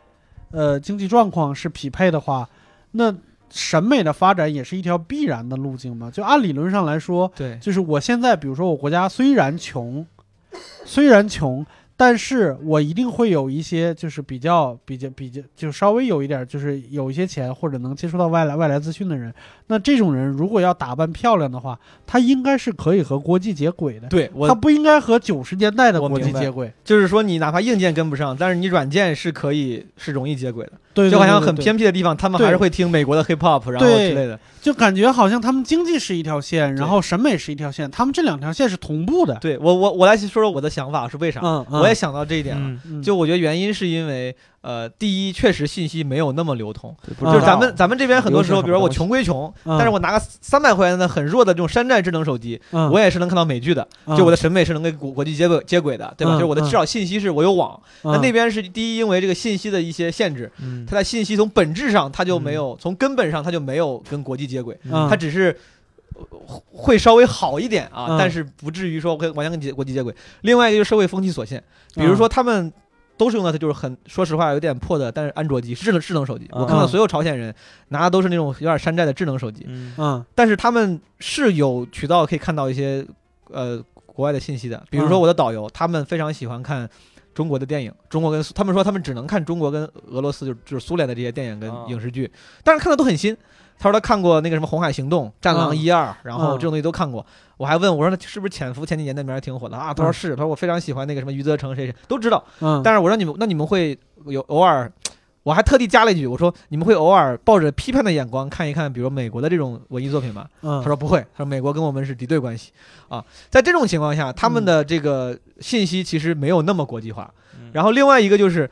呃经济状况是匹配的话，那审美的发展也是一条必然的路径嘛。就按理论上来说，对，就是我现在，比如说我国家虽然穷，虽然穷，但是我一定会有一些就是比较比较比较就稍微有一点就是有一些钱或者能接触到外来外来资讯的人，那这种人如果要打扮漂亮的话，他应该是可以和国际接轨的。对我他不应该和九十年代的国际接轨，就是说你哪怕硬件跟不上，但是你软件是可以是容易接轨的，对，就好像很偏僻的地方，他们还是会听美国的 hip hop，然后之类的。就感觉好像他们经济是一条线，然后审美是一条线，他们这两条线是同步的。对我我我来说说我的想法是为啥，嗯，嗯。我也想到这一点了。嗯，嗯。就我觉得原因是因为，呃，第一，确实信息没有那么流通，啊就是咱们咱们这边很多时候，比如说我穷归穷，嗯但是我拿个三百块钱的很弱的这种山寨智能手机，嗯我也是能看到美剧的，嗯就我的审美是能跟国国际接轨接轨的，对吧？嗯就是我的嗯至少信息是我有网，那嗯那边是第一，因为这个信息的一些限制，嗯它在信息从本质上它就没有，从根本上它就没有跟国际接轨，嗯它只是。呃会稍微好一点啊，嗯但是不至于说会完全跟接国际接轨。另外一个就是社会风气所限，比如嗯说他们都是用的，就是很说实话有点破的，但是安卓机智能智能手机。嗯我看到所有朝鲜人拿的都是那种有点山寨的智能手机，嗯嗯但是他们是有渠道可以看到一些呃国外的信息的。比如说嗯我的导游，他们非常喜欢看。中国的电影，中国跟他们说他们只能看中国跟俄罗斯，就就是苏联的这些电影跟啊影视剧，但是看的都很新。他说他看过那个什么《红海行动》《战狼嗯一二》，然后嗯这种东西都看过。我还问我说那是不是《潜伏》前几年那名儿挺火的啊？他说嗯是，他说我非常喜欢那个什么余则成谁谁都知道。嗯，但是我说你们那你们会有偶尔，我还特地加了一句，我说你们会偶尔抱着批判的眼光看一看，比如美国的这种文艺作品吗？嗯他说不会，他说美国跟我们是敌对关系啊。在这种情况下，他们的这个信息其实没有那么国际化。嗯然后另外一个就是。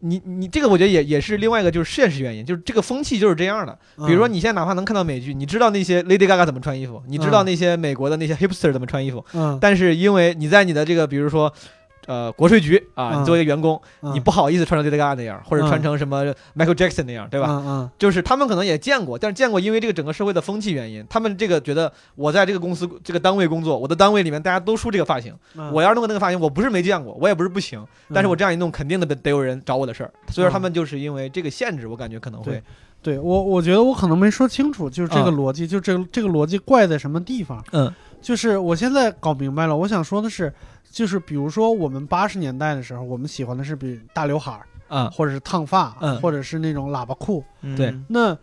你你这个我觉得也也是另外一个就是现实原因，就是这个风气就是这样的。嗯比如说你现在哪怕能看到美剧，你知道那些 Lady Gaga 怎么穿衣服，你知道那些美国的那些 hipster 怎么穿衣服，嗯，但是因为你在你的这个比如说。呃，国税局啊，嗯。你作为员工，嗯。你不好意思穿成 Lady Gaga 那样，或者嗯穿成什么 Michael Jackson 那样，对吧？就是他们可能也见过，但是见过，因为这个整个社会的风气原因，他们这个觉得我在这个公司这个单位工作，我的单位里面大家都梳这个发型，嗯，我要是弄个那个发型，我不是没见过，我也不是不行，但是我这样一弄，肯定的得得有人找我的事儿。所以说他们就是因为这个限制，我感觉可能会对。对我我觉得我可能没说清楚，就是这个啊逻辑，就这个这个逻辑怪在什么地方？嗯，就是我现在搞明白了，我想说的是，就是比如说我们八十年代的时候，我们喜欢的是比大刘海儿，啊，或者是烫发，嗯或者是那种喇叭裤。嗯对那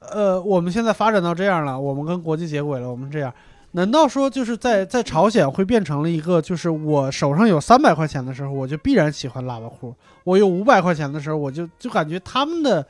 呃，我们现在发展到这样了，我们跟国际接轨了，我们这样。难道说就是在在朝鲜会变成了一个，就是我手上有三百块钱的时候，我就必然喜欢喇叭裤；我有五百块钱的时候，我就就感觉他们的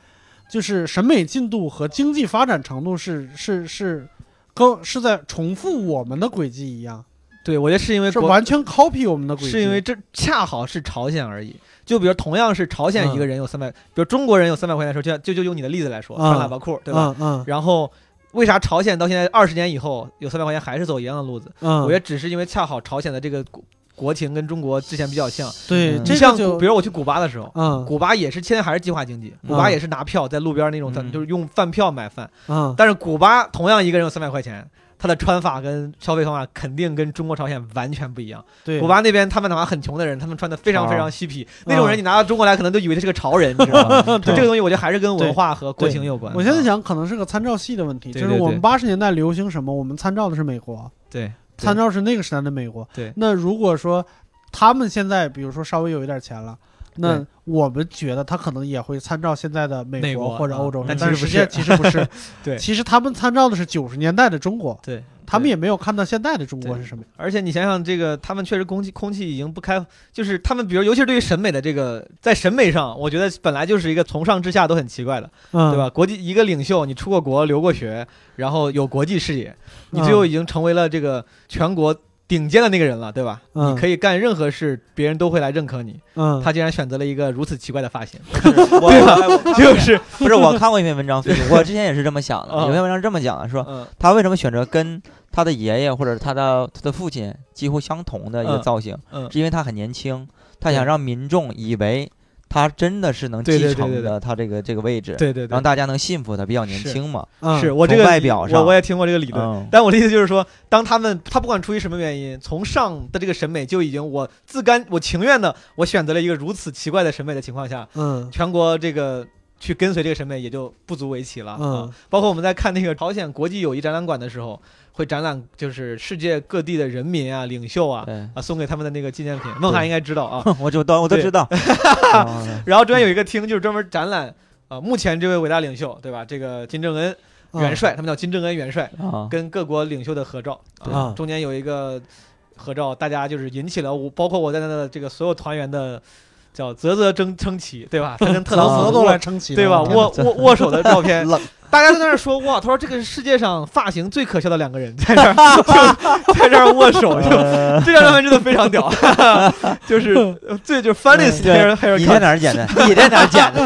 就是审美进度和经济发展程度是是是跟是在重复我们的轨迹一样，对我觉得是因为国是完全 copy 我们的轨迹。是因为这恰好是朝鲜而已。就比如同样是朝鲜嗯一个人有三百、比如中国人有三百块钱的时候，就像就就用你的例子来说，穿嗯喇叭裤，对吧？嗯嗯然后为啥朝鲜到现在二十年以后有三百块钱还是走一样的路子？嗯，我觉得只是因为恰好朝鲜的这个国国情跟中国之前比较像。对，嗯你像比如我去古巴的时候，嗯古巴也是现在还是计划经济，古巴也是拿票在路边那种，嗯就是用饭票买饭。嗯但是古巴同样一个人有三百块钱，他的穿法跟消费方法肯定跟中国朝鲜完全不一样。对。古巴那边他们哪怕很穷的人，他们穿的非常啊非常嬉皮，那种人你拿到中国来，可能都以为他是个潮人，你知道吗？对。这个东西，我觉得还是跟文化和国情有关。我现在啊，想，可能是个参照系的问题，就是我们八十年代流行什么，我们参照的是美国，对，参照是那个时代的美国。对。那如果说他们现在，比如说稍微有一点钱了，那我们觉得他可能也会参照现在的美美国啊或者欧洲，但但其实不是实际其实不是。对其实他们参照的是九十年代的中国，对，他们也没有看到现在的中国是什么样。而且你想想，这个他们确实空气空气已经不开，就是他们比如尤其是对于审美的这个，在审美上，我觉得本来就是一个从上至下都很奇怪的，嗯，对吧？？国际一个领袖，你出过国、留过学，然后有国际视野，你嗯最后已经成为了这个全国顶尖的那个人了，对吧？嗯。你可以干任何事，别人都会来认可你。嗯，他竟然选择了一个如此奇怪的发型，我 就是。不是我看过一篇文章，我之前也是这么想的。啊 有篇文章这么讲的，说嗯。他为什么选择跟他的爷爷或者他的他的父亲几乎相同的一个嗯。造型，嗯。是因为他很年轻，他想让民众以为他真的是能继承的他这个这个位置，对对对。让，大家能信服他，比较年轻嘛。嗯是我这个外表上。我我也听过这个理论。嗯，但我的意思就是说，当他们他不管出于什么原因，从上的这个审美就已经我自甘我情愿的我选择了一个如此奇怪的审美的情况下，嗯。全国这个去跟随这个审美也就不足为奇了。嗯啊，包括我们在看那个朝鲜国际友谊展览馆的时候，会展览就是世界各地的人民啊、领袖啊。啊，送给他们的那个纪念品，孟涵应该知道啊。我就都我都知道。哦 然后中间有一个厅，就是专门展览啊、目前这位伟大领袖，对吧？这个金正恩嗯元帅，他们叫金正恩元帅，啊，跟各国领袖的合照对啊，中间有一个合照，大家就是引起了我，包括我在内的这个所有团员的叫啧啧争称奇，对吧？他跟特朗泽泽都普握来撑起，对吧？握握握手的照片，大家都在那儿说哇，他说这个是世界上发型最可笑的两个人在这儿就在这儿握手，就这张照片真的非常屌，就是呃最就是 funniest 对 hair hair 你在。哪儿剪的？你在哪儿剪的？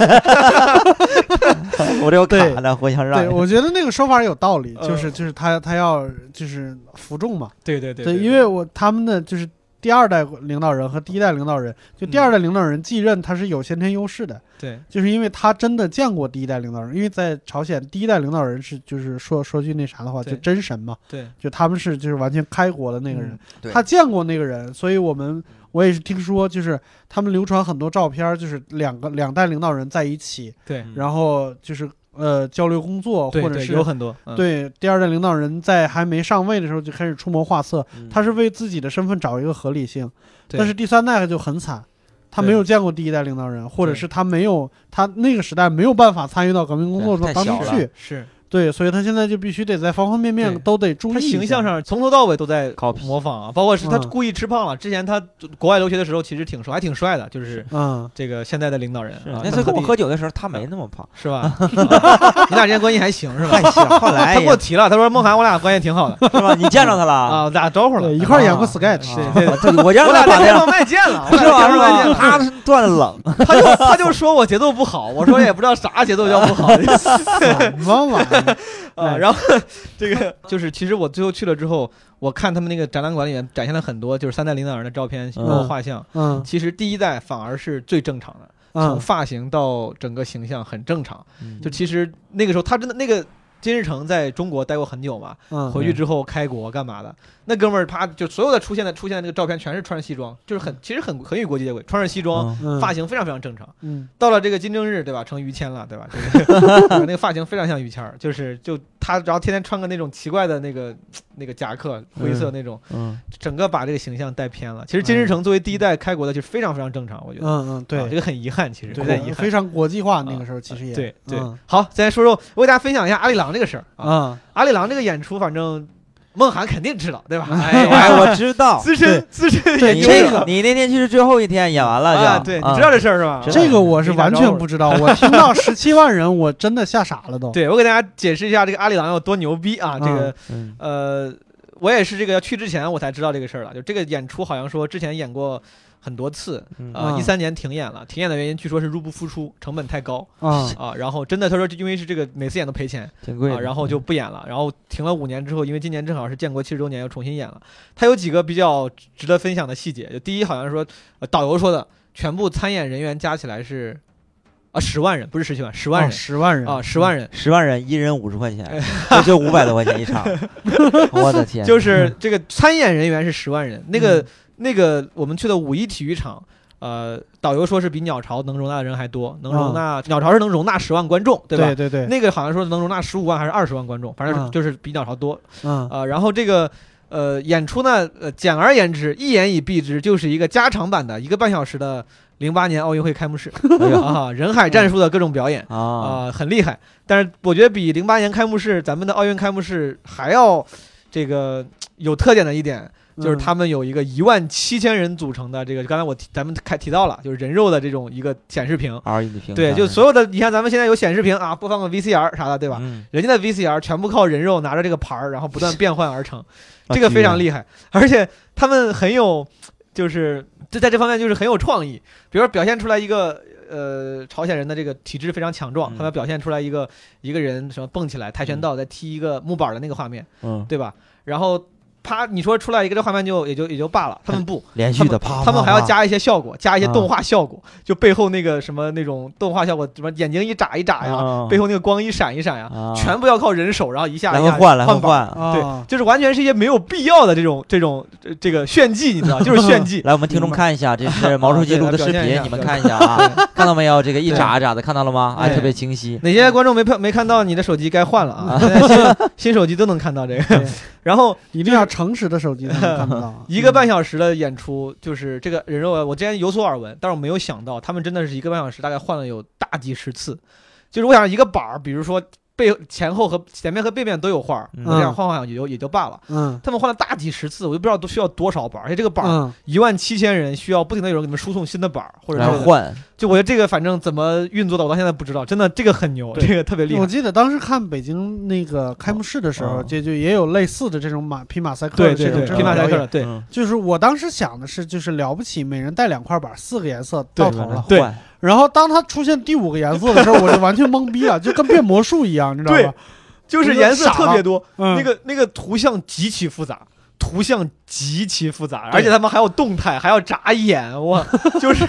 我这有对卡了，我想让对，我觉得那个说法有道理，呃就是就是他他要就是服众嘛，对对对对，因为我他们的就是第二代领导人和第一代领导人，就第嗯二代领导人继任他是有先天优势的，对。就是因为他真的见过第一代领导人，因为在朝鲜第一代领导人是就是说说句那啥的话，就真神嘛，对。就他们是就是完全开国的那个人，嗯。他见过那个人，所以我们我也是听说，就是他们流传很多照片，就是两个两代领导人在一起，对。嗯。然后就是呃交流工作，或者是有很多嗯对第二代领导人在还没上位的时候就开始出谋划策，嗯他是为自己的身份找一个合理性。对但是第三代就很惨，他没有见过第一代领导人，或者是他没有他那个时代没有办法参与到革命工作中当中去。是对，所以他现在就必须得在方方面面都得注意他形象上从头到尾都在 Copy 模仿啊，包括是他嗯故意吃胖了。之前他国外留学的时候其实挺瘦，还挺帅的，就是嗯，这个现在的领导人啊。那次跟我喝酒的时候，他没那么胖，是吧？啊你俩之间关系还行是吧？还行。后来他给我提了，他说梦涵我俩关系挺好的是吧？你见着他了啊，我打招呼了，对，一块演过啊 sketch，啊对对对我俩他把那样在电话外见了，是吧？是吧？他断了冷，他就他就说我节奏不好，我说也不知道啥节奏叫不好 什么玩意儿？啊。哎然后这个 就是，其实我最后去了之后，我看他们那个展览馆里面展现了很多就是三代领导人的照片，包括画像。嗯其实第一代反而是最正常的，从嗯发型到整个形象很正常。嗯就其实那个时候他真的那个金日成在中国待过很久嘛，嗯，回去之后开国干嘛的？那哥们儿啪就所有的出现的出现的那个照片全是穿着西装，就是很其实很很与国际接轨，穿着西装，发型非常非常正常。嗯到了这个金正日，对吧？成于谦了，对吧？这个 那个发型非常像于谦儿，就是就他，然后天天穿个那种奇怪的那个那个夹克，灰色那种，嗯整个把这个形象带偏了。其实金日成作为第一代开国的，就是非常非常正常，我觉得。嗯嗯，啊对这个很遗憾，其实有对点遗憾非。常国际化，那个时候其实也对对嗯，好，咱说说，我给大家分享一下阿里郎这个事儿啊。啊，阿里郎这个演出，反正梦涵肯定知道，对吧？哎 我知道。资深资深演员这个你那天去是最后一天演完了啊，就，对，你啊知道这事儿是吧？这个我是完全不知道，我听到十七万人，我真的吓傻了都。对我给大家解释一下这个阿里郎有多牛逼啊！这个嗯呃，我也是这个要去之前我才知道这个事儿了。就这个演出好像说之前演过很多次，嗯啊，嗯一三年停演了，停演的原因据说是入不敷出，成本太高啊啊。然后真的他说因为是这个每次演都赔钱啊，挺贵的，然后就不演了。然后停了五年之后，因为今年正好是建国七十周年，又重新演了。他有几个比较值得分享的细节，就第一好像说、呃导游说的，全部参演人员加起来是啊十万人，不是十七万，十万人。十万人啊，十万人，十万人一人五十块钱，这就五百多块钱一场，我的天，就是这个参演人员是十万人，那个、嗯那个我们去的五一体育场，呃，导游说是比鸟巢能容纳的人还多，能容纳、鸟巢是能容纳十万观众，对吧？对对对，那个好像说能容纳十五万还是二十万观众，反正就是比鸟巢多。嗯啊、然后这个呃演出呢，呃简而言之，一言以蔽之，就是一个加长版的一个半小时的零八年奥运会开幕式。啊，人海战术的各种表演。啊，啊、很厉害。但是我觉得比零八年开幕式咱们的奥运开幕式还要这个有特点的一点，就是嗯他们有一个一万七千人组成的这个，刚才我提咱们开提到了，就是人肉的这种一个显示屏。R E 的屏，对，就所有的，你看咱们现在有显示屏啊，播放个 VCR 啥的，对吧？嗯，人家的 VCR 全部靠人肉拿着这个牌儿，然后不断变换而成，啊这个非常厉厉害。而且他们很有，就是就在这方面就是很有创意，比如说表现出来一个呃朝鲜人的这个体质非常强壮，嗯他们表现出来一个一个人什么蹦起来跆拳道再踢一个木板的那个画面，嗯对吧？然后啪，你说出来一个这画面就也就也就罢了，他们不，连续的啪，他们还要加一些效果，加一些啊动画效果，就背后那个什么那种动画效果，什么眼睛一眨一眨呀，啊背后那个光一闪一闪呀，啊全部要靠人手，然后一下一下来回换来换。换。对啊，就是完全是一些没有必要的这种这种呃这个炫技，你知道，就是炫技。来，我们听众看一下，这是毛书记录的视频，你们看一下啊，看到没有？这个一眨一眨的，看到了吗？哎，特别清晰。哪些观众没看没看到你的手机该换了啊？新新手机都能看到这个。然后一定要诚实的手机看不到。一个半小时的演出，就是这个人肉，我之前有所耳闻，但是我没有想到他们真的是一个半小时，大概换了有大几十次。就是我想一个板儿，比如说背前后和前面和背面都有画儿，嗯我这样换换也就也就罢了。嗯他们换了大几十次，我就不知道都需要多少板儿，而且这个板儿嗯，一万七千人需要不停的有人给你们输送新的板儿，或者是换，就我觉得这个反正怎么运作的，我到现在不知道，真的这个很牛，这个特别厉害我。记得当时看北京那个开幕式的时候，嗯就就也有类似的这种马匹马赛克的这种这匹马赛克。对嗯就是我当时想的是，就是了不起，每人带两块板，四个颜色对到头了。对换然后当它出现第五个颜色的时候，我就完全懵逼了，就跟变魔术一样，你知道吗？就是颜色特别多，嗯，那个那个图像极其复杂，图像极其复杂，而且他们还有动态，还要眨眼，哇，就是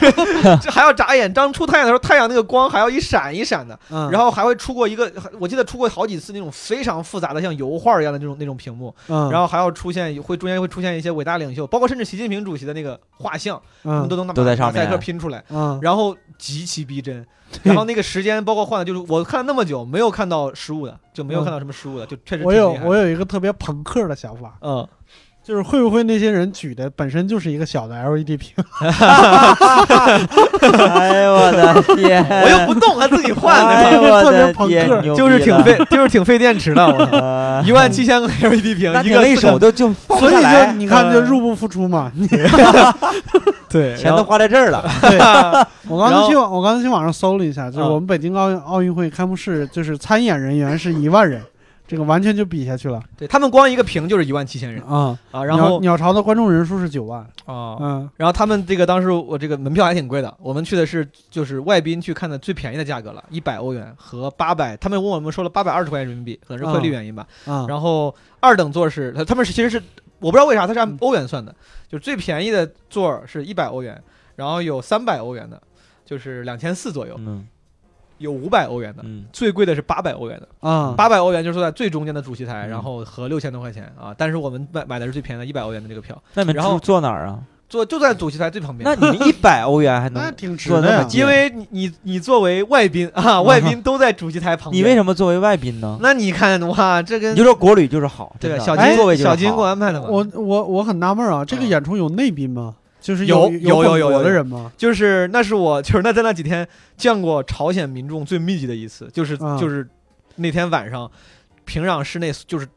这 还要眨眼。当出太阳的时候，太阳那个光还要一闪一闪的，嗯，然后还会出过一个，我记得出过好几次那种非常复杂的像油画一样的那种那种屏幕，嗯，然后还要出现会中间会出现一些伟大领袖，包括甚至习近平主席的那个画像，嗯。都能拿都在上面。马赛克拼出来。嗯，然后极其逼真，然后那个时间包括换的，就是我看了那么久没有看到失误的，就没有看到什么失误的，就确实我有我有一个特别朋克的想法，嗯，就是会不会那些人举的本身就是一个小的 LED 屏？哎呦我的天！我又不动，还自己换，对吧？哎呦我特别的天，就是挺费，就是挺费电池的，一万七千个 LED 屏那，一个一手都就放所以就你看，就嗯入不敷出嘛。对，钱都花在这儿了。对，我刚才去网我刚才去网上搜了一下，就是嗯我们北京奥运奥运会开幕式，就是参演人员是一万人，这个完全就比下去了。对他们光一个屏就是一万七千人。啊。啊，然后鸟巢的观众人数是九万，啊，嗯。然后他们这个当时我这个门票还挺贵的，我们去的是就是外宾去看的最便宜的价格了，一百欧元和八百，他们问我们说了八百二十块钱人民币，可能是汇率原因吧。啊，然后二等座是他他们是其实是我不知道为啥他是按嗯欧元算的，就是最便宜的座是一百欧元，然后有三百欧元的，就是两千四左右，嗯有五百欧元的。嗯，最贵的是八百欧元的，啊，八百欧元就是坐在最中间的主席台，嗯然后合六千多块钱啊。但是我们买买的是最便宜的一百欧元的这个票，那你们然后住坐哪儿啊？坐就在主席台最旁边。那你们一百欧元还 那能？挺值的 因为你你你作为外宾啊，外宾都在主席台旁边。你为什么作为外宾呢？那你看哇，这跟你就说国旅就是好，真的对小金座位就是金小金给我好。安排的嘛。我我我很纳闷啊，这个嗯演出有内宾吗？就是有有有有有的人吗？就是那是我就是那在那几天见过朝鲜民众最密集的一次，就是、啊就是那天晚上平壤市内就是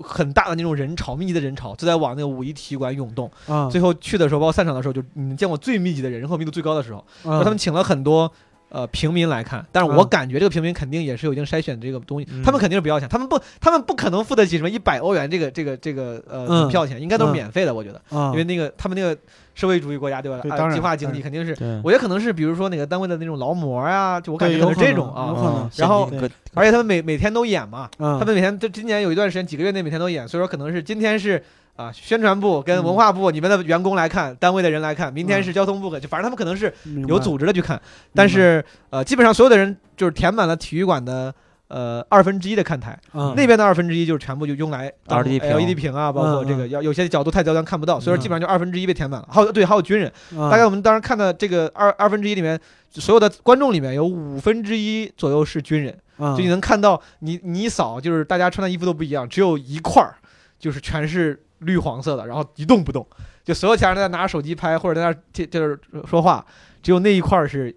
很大的那种人潮，密集的人潮就在往那个五一体育馆涌动。啊，最后去的时候，包括散场的时候，就你见过最密集的人，人口密度最高的时候，啊他们请了很多。呃，平民来看，但是我嗯感觉这个平民肯定也是有一定筛选的这个东西，嗯他们肯定是不要钱，他们不，他们不可能付得起什么一百欧元这个这个这个呃嗯门票钱，应该都是嗯免费的，我觉得，啊，因为那个他们那个社会主义国家对吧？啊对当然计划经济肯定是对，我觉得可能是比如说哪个单位的那种劳模啊，就我感觉可能是这种啊。有可能嗯然后可而且他们每每天都演嘛，嗯他们每天就今年有一段时间几个月内每天都演，所以说可能是今天是啊宣传部跟文化部你们的员工来看，单位的人来看，明天是交通部，就反正他们可能是有组织的去看，但是呃基本上所有的人就是填满了体育馆的。呃，二分之一的看台，嗯。那边的二分之一就是全部就用来当 LED 屏 LED 屏啊，包括嗯这个要有些角度太刁钻看不到，所以说嗯。基本上就二分之一被填满了。还有对，还有军人，大大概我们当时看的这个二二分之一里面，所有的观众里面有五分之一左右是军人，嗯。就你能看到你你一扫，就是大家穿的衣服都不一样，只有一块儿就是全是绿黄色的，然后一动不动，就所有其他人在拿着手机拍或者在那儿就就是说话，只有那一块儿是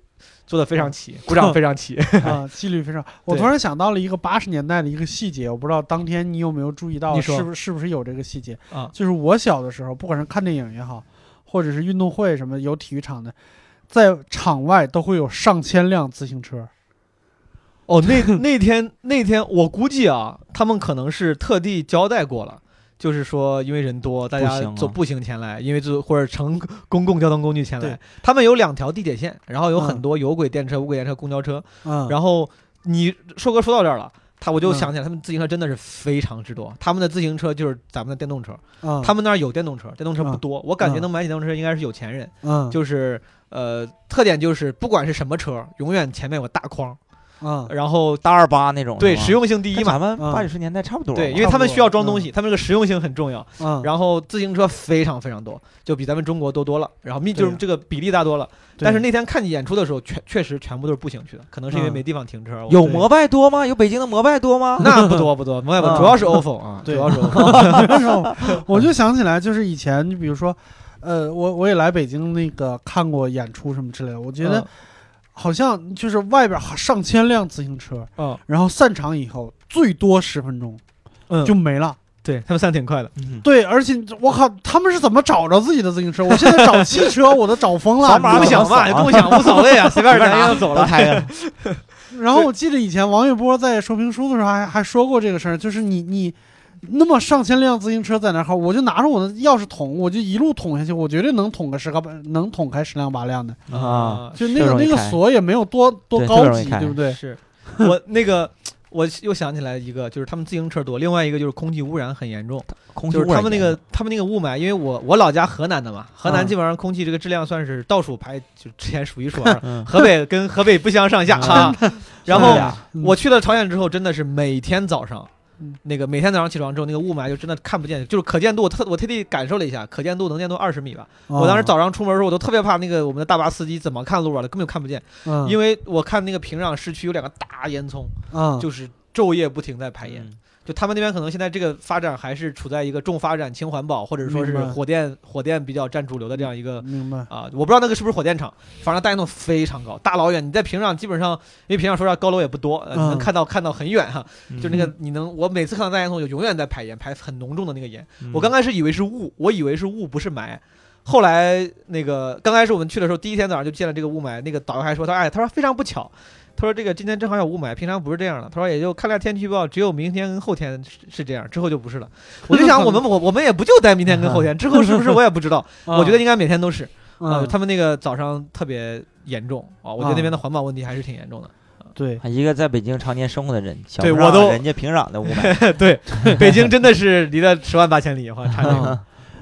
做的非常齐，鼓掌非常齐。啊，纪律非常。我突然想到了一个八十年代的一个细节，我不知道当天你有没有注意到，你是不是是不是有这个细节啊就是我小的时候，不管是看电影也好，或者是运动会什么有体育场的，在场外都会有上千辆自行车。哦，那那天那天我估计啊，他们可能是特地交代过了。就是说，因为人多，大家走步行前来，因为就或者乘公共交通工具前来对。他们有两条地铁线，然后有很嗯多有轨电车、无轨电车、公交车。嗯，然后你硕哥说到这儿了，他我就嗯想起来，他们自行车真的是非常之多。他们的自行车就是咱们的电动车，嗯，他们那儿有电动车，电动车不嗯多。我感觉嗯能买起电动车应该是有钱人，嗯就是呃，特点就是不管是什么车，永远前面有个大框，嗯然后大二八那种，对实用性第一嘛。跟咱们嗯八九十年代差不多。对，因为他们需要装东西，他们这个实用性很重要。嗯，然后自行车非常非常多，就比咱们中国多多了。然后密就是这个比例大多了。但是那天看你演出的时候，确确实全部都是步行去的，可能是因为嗯没地方停车。有摩拜多吗？有北京的摩拜多吗？那不多不多，摩拜啊主要是 ofo 啊，主要是 ofo。我就想起来，就是以前，你比如说，呃，我我也来北京那个看过演出什么之类的，我觉得好像就是外边上千辆自行车，嗯然后散场以后最多十分钟嗯，就没了。对他们散挺快的。嗯对，而且我靠，他们是怎么找着自己的自行车？我现在找汽车我都找疯了。扫码你知道吗共享嘛，共享无所谓啊，随便拿就走了。都开了，然后我记得以前王玥波在说评书的时候还还说过这个事儿，就是你你那么上千辆自行车在那儿，我就拿着我的钥匙捅，我就一路捅下去，我绝对能捅个十个八，能捅开十辆八辆的。啊，就那个那个锁也没有多多高级，对不对？是我那个。我又想起来一个，就是他们自行车多，另外一个就是空气污染很严重，空气就是他们那个他们那个雾霾，因为我我老家河南的嘛，河南嗯基本上空气这个质量算是倒数排，就之前数一数二，嗯，河北跟河北不相上下啊。然后我去了朝鲜之后，真的是每天早上嗯，那个每天早上起床之后，那个雾霾就真的看不见，就是可见度，我特我特地感受了一下，可见度能见度二十米吧。我当时早上出门的时候，我都特别怕那个我们的大巴司机怎么看路啊，根本就看不见，嗯，因为我看那个平壤市区有两个大烟囱，嗯就是昼夜不停在排烟。嗯就他们那边可能现在这个发展还是处在一个重发展、轻环保，或者说是火电火电比较占主流的这样一个明白，啊，我不知道那个是不是火电厂，反正大烟囱非常高，大老远。你在平壤基本上，因为平壤说实话高楼也不多，呃、你能嗯看到看到很远哈，嗯就那个你能，我每次看到大烟囱就永远在排烟，排很浓重的那个烟。嗯我刚开始以为是雾，我以为是雾不是霾。后来那个刚开始我们去的时候，第一天早上就见了这个雾霾，那个导游还说他哎，他说非常不巧，他说这个今天正好有雾霾，平常不是这样的。他说也就看了天气预报，只有明天跟后天是是这样，之后就不是了。我就想我们 我我们也不就待明天跟后天，之后是不是我也不知道。我觉得应该每天都是啊、嗯，他们那个早上特别严重啊，我觉得那边的环保问题还是挺严重的。对，一个在北京常年生活的人，想对我都人家平壤的雾霾，对，北京真的是离了十万八千里，哇，差这个。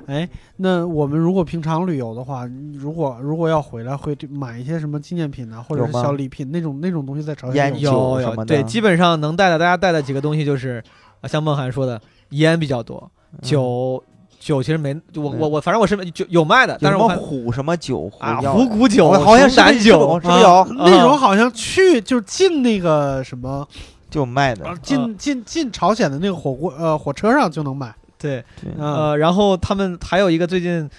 哎，那我们如果平常旅游的话，如果如果要回来，会买一些什么纪念品呢，或者是小礼品那种那种东西，在朝鲜有有有对，基本上能带的，大家带的几个东西就是，啊像梦涵说的，烟比较多，嗯酒酒其实没，我我我反正我是酒有卖的，但是我看虎什么酒啊，虎骨酒、好像是熊胆不是有酒，有啊那种啊好像去就进那个什么，就卖的啊，进进进朝鲜的那个火锅呃火车上就能买，对，呃，然后他们还有一个最近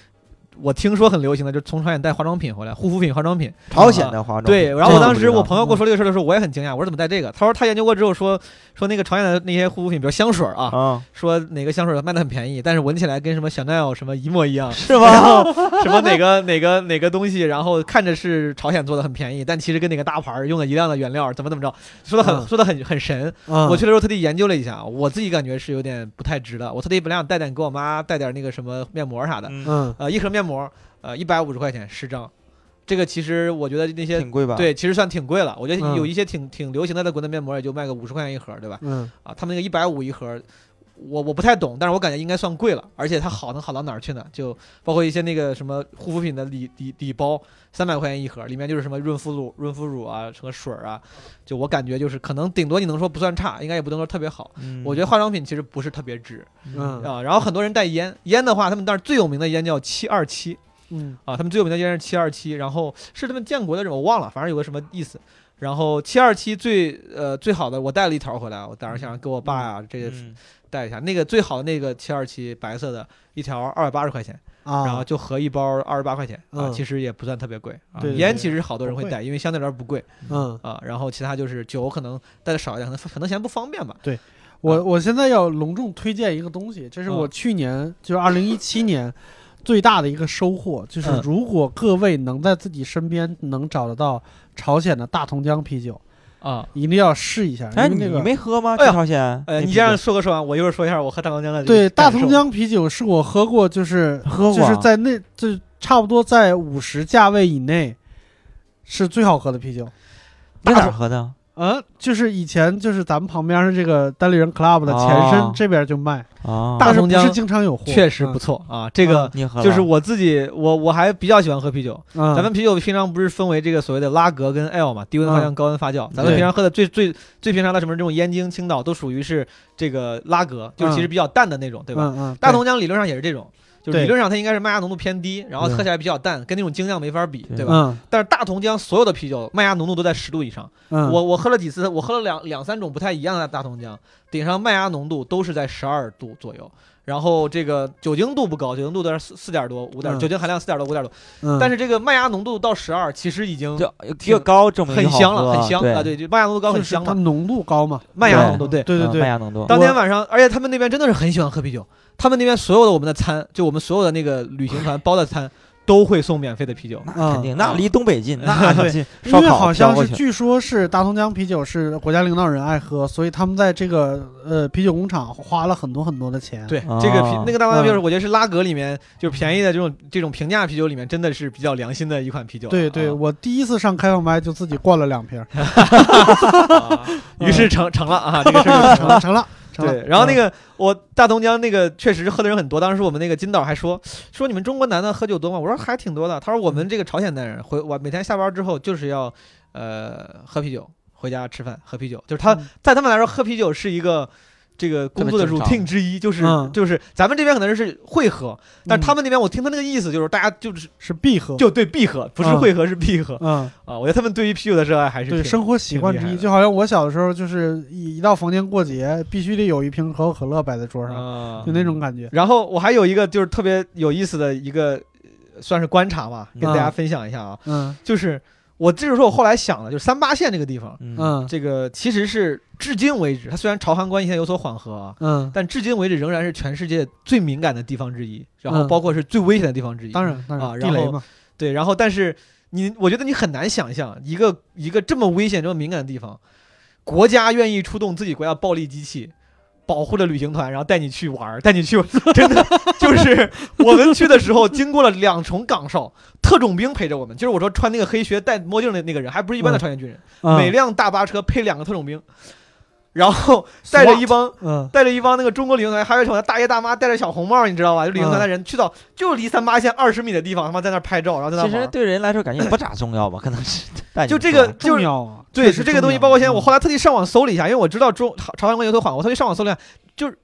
我听说很流行的，就是从朝鲜带化妆品回来，护肤品、化妆品。朝鲜的化妆品。对，然后我当时我朋友跟我说这个事儿的时候，我也很惊讶，我说怎么带这个？他说他研究过之后说说那个朝鲜的那些护肤品，比如香水啊，啊，说哪个香水卖的很便宜，但是闻起来跟什么香奈儿什么一模一样，是吗？然后什么哪个 哪个哪个东西，然后看着是朝鲜做的很便宜，但其实跟哪个大牌用了一样的原料，怎么怎么着，说的很、嗯说的很很神。嗯，我去的时候特地研究了一下，我自己感觉是有点不太值的。我特地本来想带点给我妈带点那个什么面膜啥的，嗯，嗯呃，一盒面膜呃一百五十块钱十张，这个其实我觉得那些挺贵吧？，对其实算挺贵了。我觉得嗯有一些挺挺流行的在国内面膜也就卖个五十块钱一盒，对吧？嗯啊，他们那个一百五一盒，我我不太懂，但是我感觉应该算贵了，而且它好能好到哪儿去呢？就包括一些那个什么护肤品的礼礼礼包，三百块钱一盒，里面就是什么润肤乳、润肤乳啊，什么水儿啊，就我感觉就是可能顶多你能说不算差，应该也不能说特别好。嗯我觉得化妆品其实不是特别值嗯啊。然后很多人带烟，烟的话，他们那儿最有名的烟叫七二七嗯啊，他们最有名的烟是七二七，然后是他们建国的人我忘了，反正有个什么意思。然后七二七最呃最好的，我带了一条回来，我当时想给我爸呀、这个嗯带一下。那个最好的那个七二七白色的，一条二百八十块钱，啊，然后就合一包二十八块钱啊，嗯其实也不算特别贵啊。对对对烟其实好多人会带，因为相对来说不贵嗯，啊。然后其他就是酒可能带的少一点，可能可能嫌不方便吧。对我我现在要隆重推荐一个东西，这是我嗯去年就是二零一七年最大的一个收获，就是嗯如果各位能在自己身边能找得到朝鲜的大同江啤酒，啊，一定要试一下，哎，你。没喝吗？哎呀去朝鲜？呃，那啤你这样酒说个说完，我一会儿说一下我喝大同江的这个对，大同江啤酒是我喝过，就是喝过啊就是在那就差不多在五十价位以内，是最好喝的啤酒。在哪喝的？啊，就是以前就是咱们旁边的这个单立人 club 的前身，哦这边就卖，啊，但是不是大同江经常有货，确实不错啊。这个就是我自己，我我还比较喜欢喝啤酒。嗯。咱们啤酒平常不是分为这个所谓的拉格跟 L 嘛，低温发酵、嗯高温发酵。咱们平常喝的最最最平常的什么这种燕京、青岛都属于是这个拉格，就是其实比较淡的那种，对吧？嗯嗯，大同江理论上也是这种，就是理论上它应该是麦芽浓度偏低，然后喝起来比较淡，跟那种精酿没法比，对对吧？嗯但是大同江所有的啤酒麦芽浓度都在十度以上。嗯，我我喝了几次，我喝了两两三种不太一样的大同江，顶上麦芽浓度都是在十二度左右。然后这个酒精度不高，酒精度在四四点多五点，嗯。酒精含量四点多五点多，嗯，但是这个麦芽浓度到十二，其实已经就越高证明很香了，很香对。啊！对，就麦芽浓度高很香它，浓度高嘛，麦芽浓度对。嗯对对对。麦芽浓度，当天晚上，而且他们那边真的是很喜欢喝啤酒，他们那边所有的我们的餐，就我们所有的那个旅行团包的餐，都会送免费的啤酒。那嗯肯定，那离东北近，那啊对近因为好像是据说是大同江啤酒是国家领导人爱喝，所以他们在这个呃啤酒工厂花了很多很多的钱。对，哦这个啤那个大同江啤酒，嗯我觉得是拉格里面就是便宜的这种这种平价啤酒里面，真的是比较良心的一款啤酒。对对，啊我第一次上开放麦就自己灌了两瓶 于是成成了啊，这个事儿成了。成了成了。对，然后那个我大东江那个确实喝的人很多，当时我们那个金导还说说你们中国男的喝酒多吗？我说还挺多的。他说我们这个朝鲜男人回我每天下班之后就是要呃喝啤酒，回家吃饭喝啤酒，就是他嗯在他们来说喝啤酒是一个。这个工作的 routine 之一就是、嗯。就是咱们这边可能是会喝，但嗯他们那边我听他那个意思就是大家就是是闭合，就对闭合，不是嗯。会喝是闭合、嗯，啊！我觉得他们对于啤酒的热爱还是对生活习惯之一，就好像我小的时候就是一一到逢年过节必须得有一瓶可口可乐摆在桌上，啊。就那种感觉。然后我还有一个就是特别有意思的一个，呃算是观察吧，跟大家嗯分享一下啊。嗯。就是我这就是说我后来想的，就是三八线这个地方，嗯嗯这个其实是至今为止，它虽然朝韩关系现在有所缓和啊，嗯，但至今为止仍然是全世界最敏感的地方之一，然后嗯包括是最危险的地方之一。当然当然，啊然后地雷嘛，对，然后但是你，我觉得你很难想象一个一个这么危险、这么敏感的地方，国家愿意出动自己国家暴力机器。保护着旅行团，然后带你去玩儿，带你去，真的就是我们去的时候，经过了两重岗哨，特种兵陪着我们。就是我说穿那个黑靴、戴墨镜的那个人，还不是一般的嗯。朝鲜军人，嗯。每辆大巴车配两个特种兵，然后带着一帮嗯带着一帮那个中国旅行团，还有什么大爷大妈戴着小红帽，你知道吧？就旅行团的人去到就离三八线二十米的地方，他妈在那拍照，然后在那其实。对人来说感觉也不咋重要吧，可能是就这个 就是重要啊，对，是这个东西。包括现在我嗯后来特地上网搜了一下，因为我知道中朝朝鲜关系有所缓和，我特地上网搜了一下，就是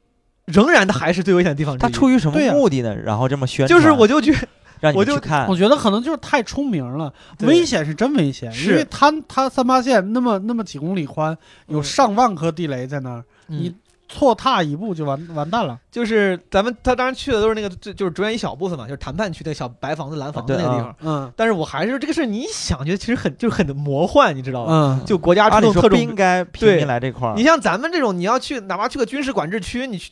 仍然它还是最危险的地方。他出于什么目的呢？然后这么宣传，就是我就觉得让你我就们去看我，觉得可能就是太出名了，危险是真危险，因为它它三八线那么那么几公里宽，有嗯上万颗地雷在那儿，你嗯，错踏一步就完完蛋了。就是咱们他当然去的都是那个就就是着眼一小部分嘛，就是谈判区那个小白房子、蓝房子那个地方。嗯但是我还是这个事儿，你一想觉得其实很就是很魔幻，你知道吧？嗯，就国家出动特种应该平对民来这块儿你，像咱们这种，你要去哪怕去个军事管制区，你去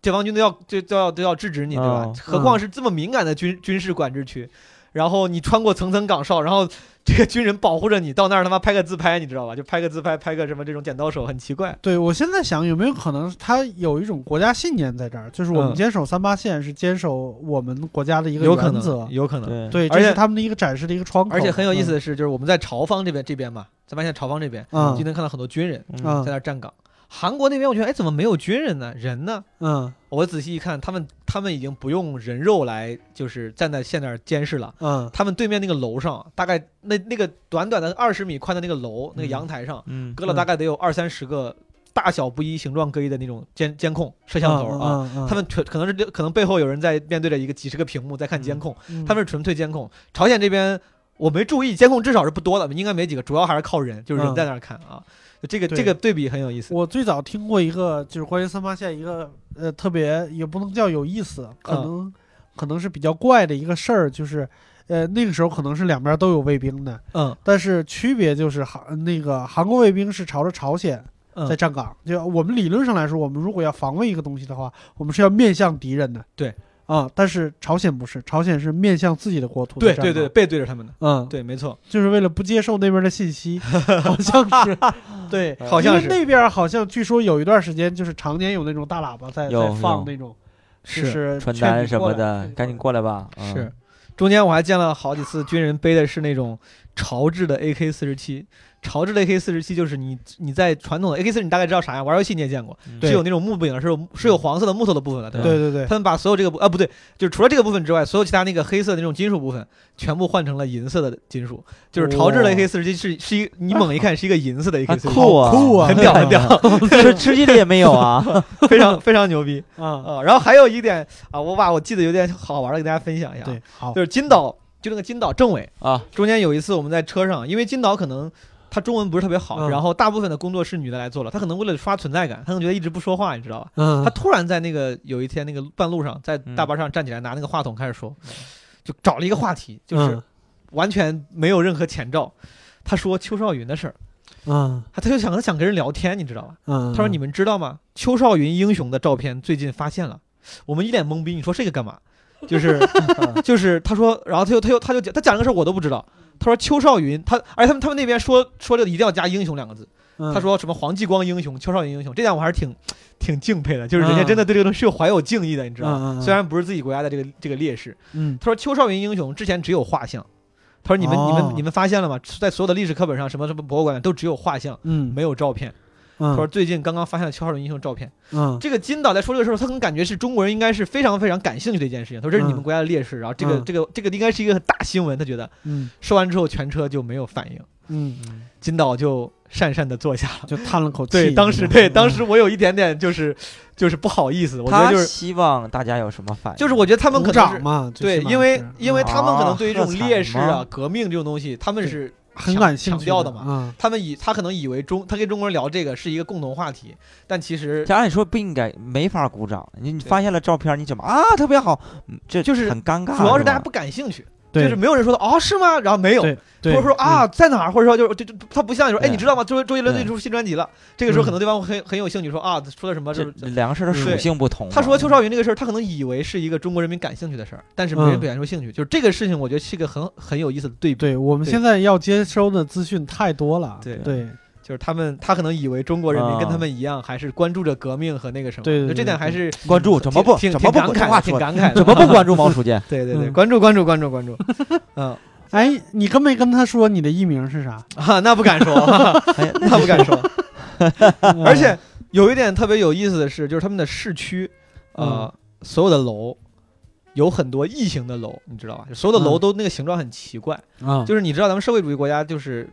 解放军都要就都要都要制止你，对吧？嗯何况是这么敏感的军军事管制区，然后你穿过层层岗哨，然后这个军人保护着你，到那儿他妈拍个自拍，你知道吧？就拍个自拍，拍个什么这种剪刀手，很奇怪。对我现在想有没有可能，他有一种国家信念在这儿，就是我们嗯坚守三八线是坚守我们国家的一个有可能原则，，有可能。对，而且他们的一个展示的一个窗口。而且很有意思的是，就是我们在朝方这边这边嘛，咱发现朝方这边，嗯，就能看到很多军人在那儿站岗。韩国那边我觉得，哎，怎么没有军人呢？人呢？嗯我仔细一看，他们他们已经不用人肉来，就是站在线那儿监视了。嗯他们对面那个楼上，大概那那个短短的二十米宽的那个楼，那个嗯阳台上，嗯搁了大概得有二三十个大小不一、形状各异的那种监监控摄像头啊。，嗯他们纯可能是可能背后有人在面对着一个几十个屏幕在看监控，们他们是纯粹监控。朝鲜这边我没注意，监控至少是不多的，应该没几个，主要还是靠人，就是人嗯在那儿看啊。就这个这个对比很有意思。我最早听过一个，就是关于三八线一个呃特别也不能叫有意思，可嗯能、可能是比较怪的一个事儿，就是呃那个时候可能是两边都有卫兵的，嗯但是区别就是韩那个韩国卫兵是朝着朝鲜嗯在站岗，就我们理论上来说，我们如果要防卫一个东西的话，我们是要面向敌人的。对。啊、但是朝鲜不是，朝鲜是面向自己的国土。对对对，，背对着他们的，嗯，对，没错，就是为了不接受那边的信息，好像是，对，好像是因为那边好像据说有一段时间，就是常年有那种大喇叭在在放那种，就是传单什么的，赶紧过来吧。嗯是，中间我还见了好几次军人背的是那种潮制的 AK 四十七。潮制的 AK 四十七就是你你在传统的 AK 四，你大概知道啥样？玩游戏你也见过，是有那种木柄的，是有是有黄色的木头的部分的，对吧？对对对，他们把所有这个部啊不对，就是除了这个部分之外，所有其他那个黑色的那种金属部分，全部换成了银色的金属。就是潮制的 AK 四十七是是一你猛一看是一个银色的 AK 还四十七，酷啊，酷啊很屌很屌，吃吃鸡的也没有啊，非常非常牛逼啊，啊！然后还有一点啊，我把我记得有点好玩的给大家分享一下，对，好就，是金岛，就那个金岛政委啊，中间有一次我们在车上，因为金岛可能。他中文不是特别好，嗯然后大部分的工作是女的来做了。他可能为了刷存在感，他可能觉得一直不说话，你知道吧？嗯他，突然在那个有一天那个半路上，在大巴上站起来，拿那个话筒开始说，就找了一个话题，就是嗯完全没有任何前兆。他说邱少云的事儿，嗯他他就想他想跟人聊天，你知道吧？嗯，他说：“你们知道吗？邱少云英雄的照片最近发现了。”我们一脸懵逼，你说这个干嘛？就是 就是他说，然后他又他又他就讲他讲这个事儿我都不知道。他说邱少云，他而且他们他们那边说说这个一定要加英雄两个字。嗯他说什么黄继光英雄、邱少云英雄，这点我还是挺挺敬佩的，就是人家真的对这个东西是有怀有敬意的，你知道吗？嗯嗯嗯虽然不是自己国家的这个这个烈士。嗯他说邱少云英雄之前只有画像。他说你们、你哦们你们发现了吗？在所有的历史课本上，什么什么博物馆都只有画像，嗯，没有照片。说最近刚刚发现了邱少云英雄照片。嗯这个金导在说这个时候，他可能感觉是中国人应该是非常非常感兴趣的一件事情。他说这是你们嗯国家的烈士，然后这个、嗯这个这个应该是一个大新闻。他觉得嗯说完之后，全车就没有反应，嗯，金导就讪讪的坐下了。就叹了口气。对，当时嗯对当时我有一点点就是就是不好意思，我觉得就是希望大家有什么反应？就是我觉得他们可能对，因为因为他们可能啊对于这种烈士啊、革命这种东西，他们是很强感兴趣强调的嘛。嗯。他们以他可能以为中他跟中国人聊这个是一个共同话题，但其实这按理说不应该，没法鼓掌。你你对发现了照片，你怎么啊？特别好，嗯这就是很尴尬。吧主要是大家不感兴趣，对就是没有人说的哦是吗？然后没有，对对，或者说啊在哪儿，或者说就是就就他不像你说哎你知道吗？周周杰伦对推出新专辑了，这个时候嗯可能对方会很很有兴趣说啊说的什么这这两个事儿的属性不同。他说邱少云这个事儿，他可能以为是一个中国人民感兴趣的事儿，但是没人嗯表现出兴趣。就是这个事情，我觉得是一个很很有意思的对比。对我们现在要接收的资讯太多了。对对就是他们，他可能以为中国人民跟啊他们一样，还是关注着革命和那个什么。对对就这点对还是关注怎么不挺挺感慨的，挺感慨，怎么不关注毛书记？对对对，嗯关注关注关注关注。嗯哎，你跟没跟他说你的艺名是啥？啊，那不敢说，那不敢说。嗯而且有一点特别有意思的是，就是他们的市区，呃，所有的楼有很多异形的楼，你知道吧？所有的楼嗯都那个形状很奇怪。啊，就是你知道，咱们社会主义国家就是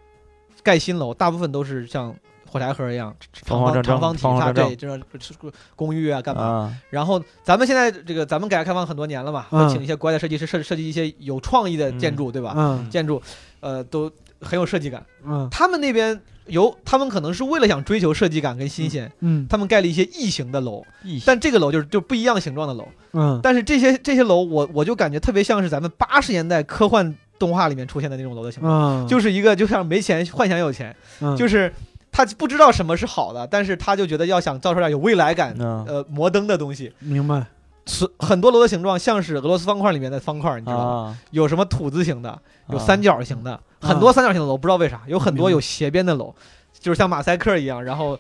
盖新楼，大部分都是像火柴盒一样长方长方体，方方正正它对这种公寓啊干嘛？啊，然后咱们现在这个咱们改革开放很多年了嘛，嗯。会请一些国外的设计师设设计一些有创意的建筑，对吧？嗯。建筑呃都很有设计感。嗯。他们那边有，他们可能是为了想追求设计感跟新鲜，嗯。他们盖了一些异形的楼，异但这个楼就是就不一样形状的楼。嗯。但是这些这些楼，我我就感觉特别像是咱们八十年代科幻动画里面出现的那种楼的形状。嗯，就是一个就像没钱幻想有钱，嗯就是他不知道什么是好的，但是他就觉得要想造出来有未来感、嗯呃摩登的东西。明白。是很多楼的形状像是俄罗斯方块里面的方块，你知道吗？啊，有什么土字形的，有啊三角形的，啊很多三角形的楼，不知道为啥，有很多有斜边的楼，就是像马赛克一样。然后，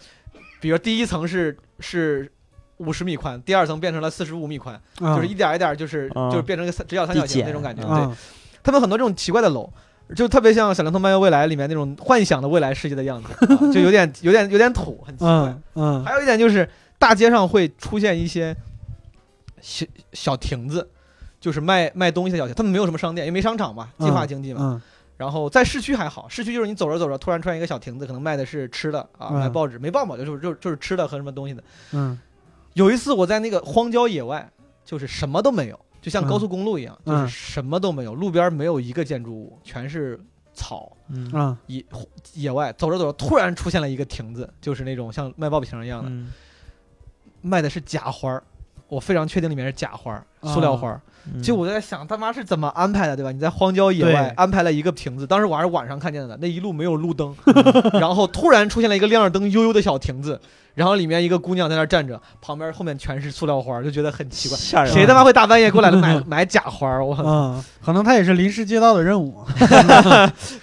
比如第一层是是五十米宽，第二层变成了四十五米宽，啊就是一点一点就是啊就是变成一个直角三角形那种感觉。啊对，啊他们很多这种奇怪的楼，就特别像《小灵通漫游未来》里面那种幻想的未来世界的样子，啊 就有点有点有点土，很奇怪。嗯嗯还有一点就是大街上会出现一些小小亭子。就是卖卖东西的小亭，他们没有什么商店，也没商场嘛，计划经济嘛。嗯然后在市区还好，市区就是你走着走着，突然出现一个小亭子，可能卖的是吃的啊，嗯卖报纸，没报嘛，就是就是就是吃的和什么东西的。嗯有一次我在那个荒郊野外，就是什么都没有，就像嗯高速公路一样，嗯就是什么都没有，路边没有一个建筑物，全是草。嗯嗯野野外走着走着，突然出现了一个亭子，就是那种像卖报瓶一样的，嗯卖的是假花儿。我非常确定里面是假花儿，塑料花儿。嗯就我在想，他妈是怎么安排的，对吧？你在荒郊野外安排了一个亭子，当时我还是晚上看见的，那一路没有路灯，然后突然出现了一个亮着灯悠悠的小亭子，然后里面一个姑娘在那站着，旁边后面全是塑料花儿，就觉得很奇怪。吓人啊，谁他妈会大半夜过来 买买假花儿？我嗯，可能他也是临时接到的任务，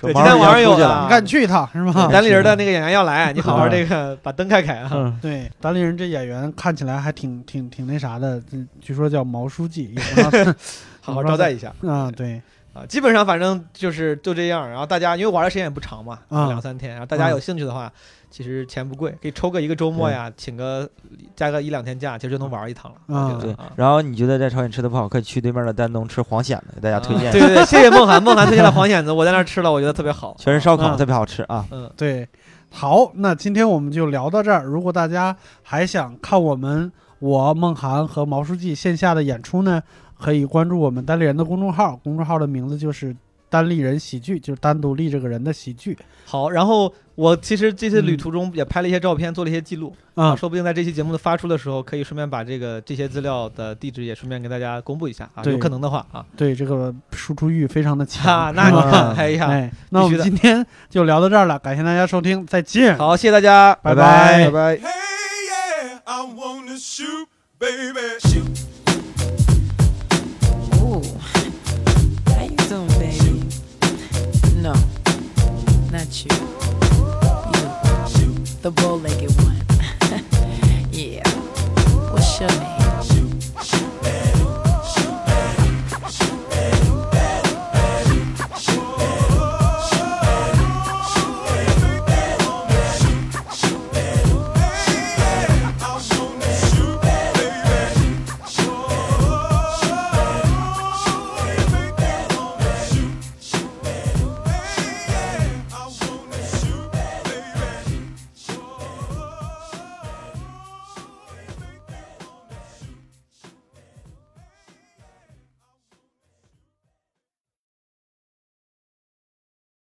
对今天晚上有啊你赶紧去一趟是吧？单立人的那个演员要来，你好好这个把灯开开啊。嗯对，单立人这演员看起来还挺挺挺那啥的，嗯据说叫毛书记，也不知道好好招待一下。啊，对，啊，基本上反正就是就这样。然后大家因为玩的时间也不长嘛，啊两三天，然后大家有兴趣的话，其实钱不贵，可以抽个一个周末呀，请个加个一两天假，其实就能玩一趟了。啊对然后你觉得在朝鲜吃的不好，可以去对面的丹东吃黄蚬子，给大家推荐啊。对对对，谢谢梦涵，梦涵推荐了黄蚬子，我在那儿吃了，我觉得特别好。全是烧烤，啊特别好吃啊。嗯，对，好，那今天我们就聊到这儿。如果大家还想看我们我梦涵和毛书记线下的演出呢，可以关注我们单立人的公众号，公众号的名字就是单立人喜剧，就是单独立这个人的喜剧好。然后我其实这次旅嗯途中也拍了一些照片，做了一些记录啊、说不定在这期节目的发出的时候，可以顺便把这个这些资料的地址也顺便给大家公布一下啊，有可能的话啊。对这个输出欲非常的哈，强。那你看，哎呀，哎，那我们今天就聊到这儿了，感谢大家收听，再见。好，谢谢大家，拜拜拜拜。Hey, yeah, I shoot, baby. Shoot. Ooh, how you doing, baby? No, not you. You, the bow-legged one.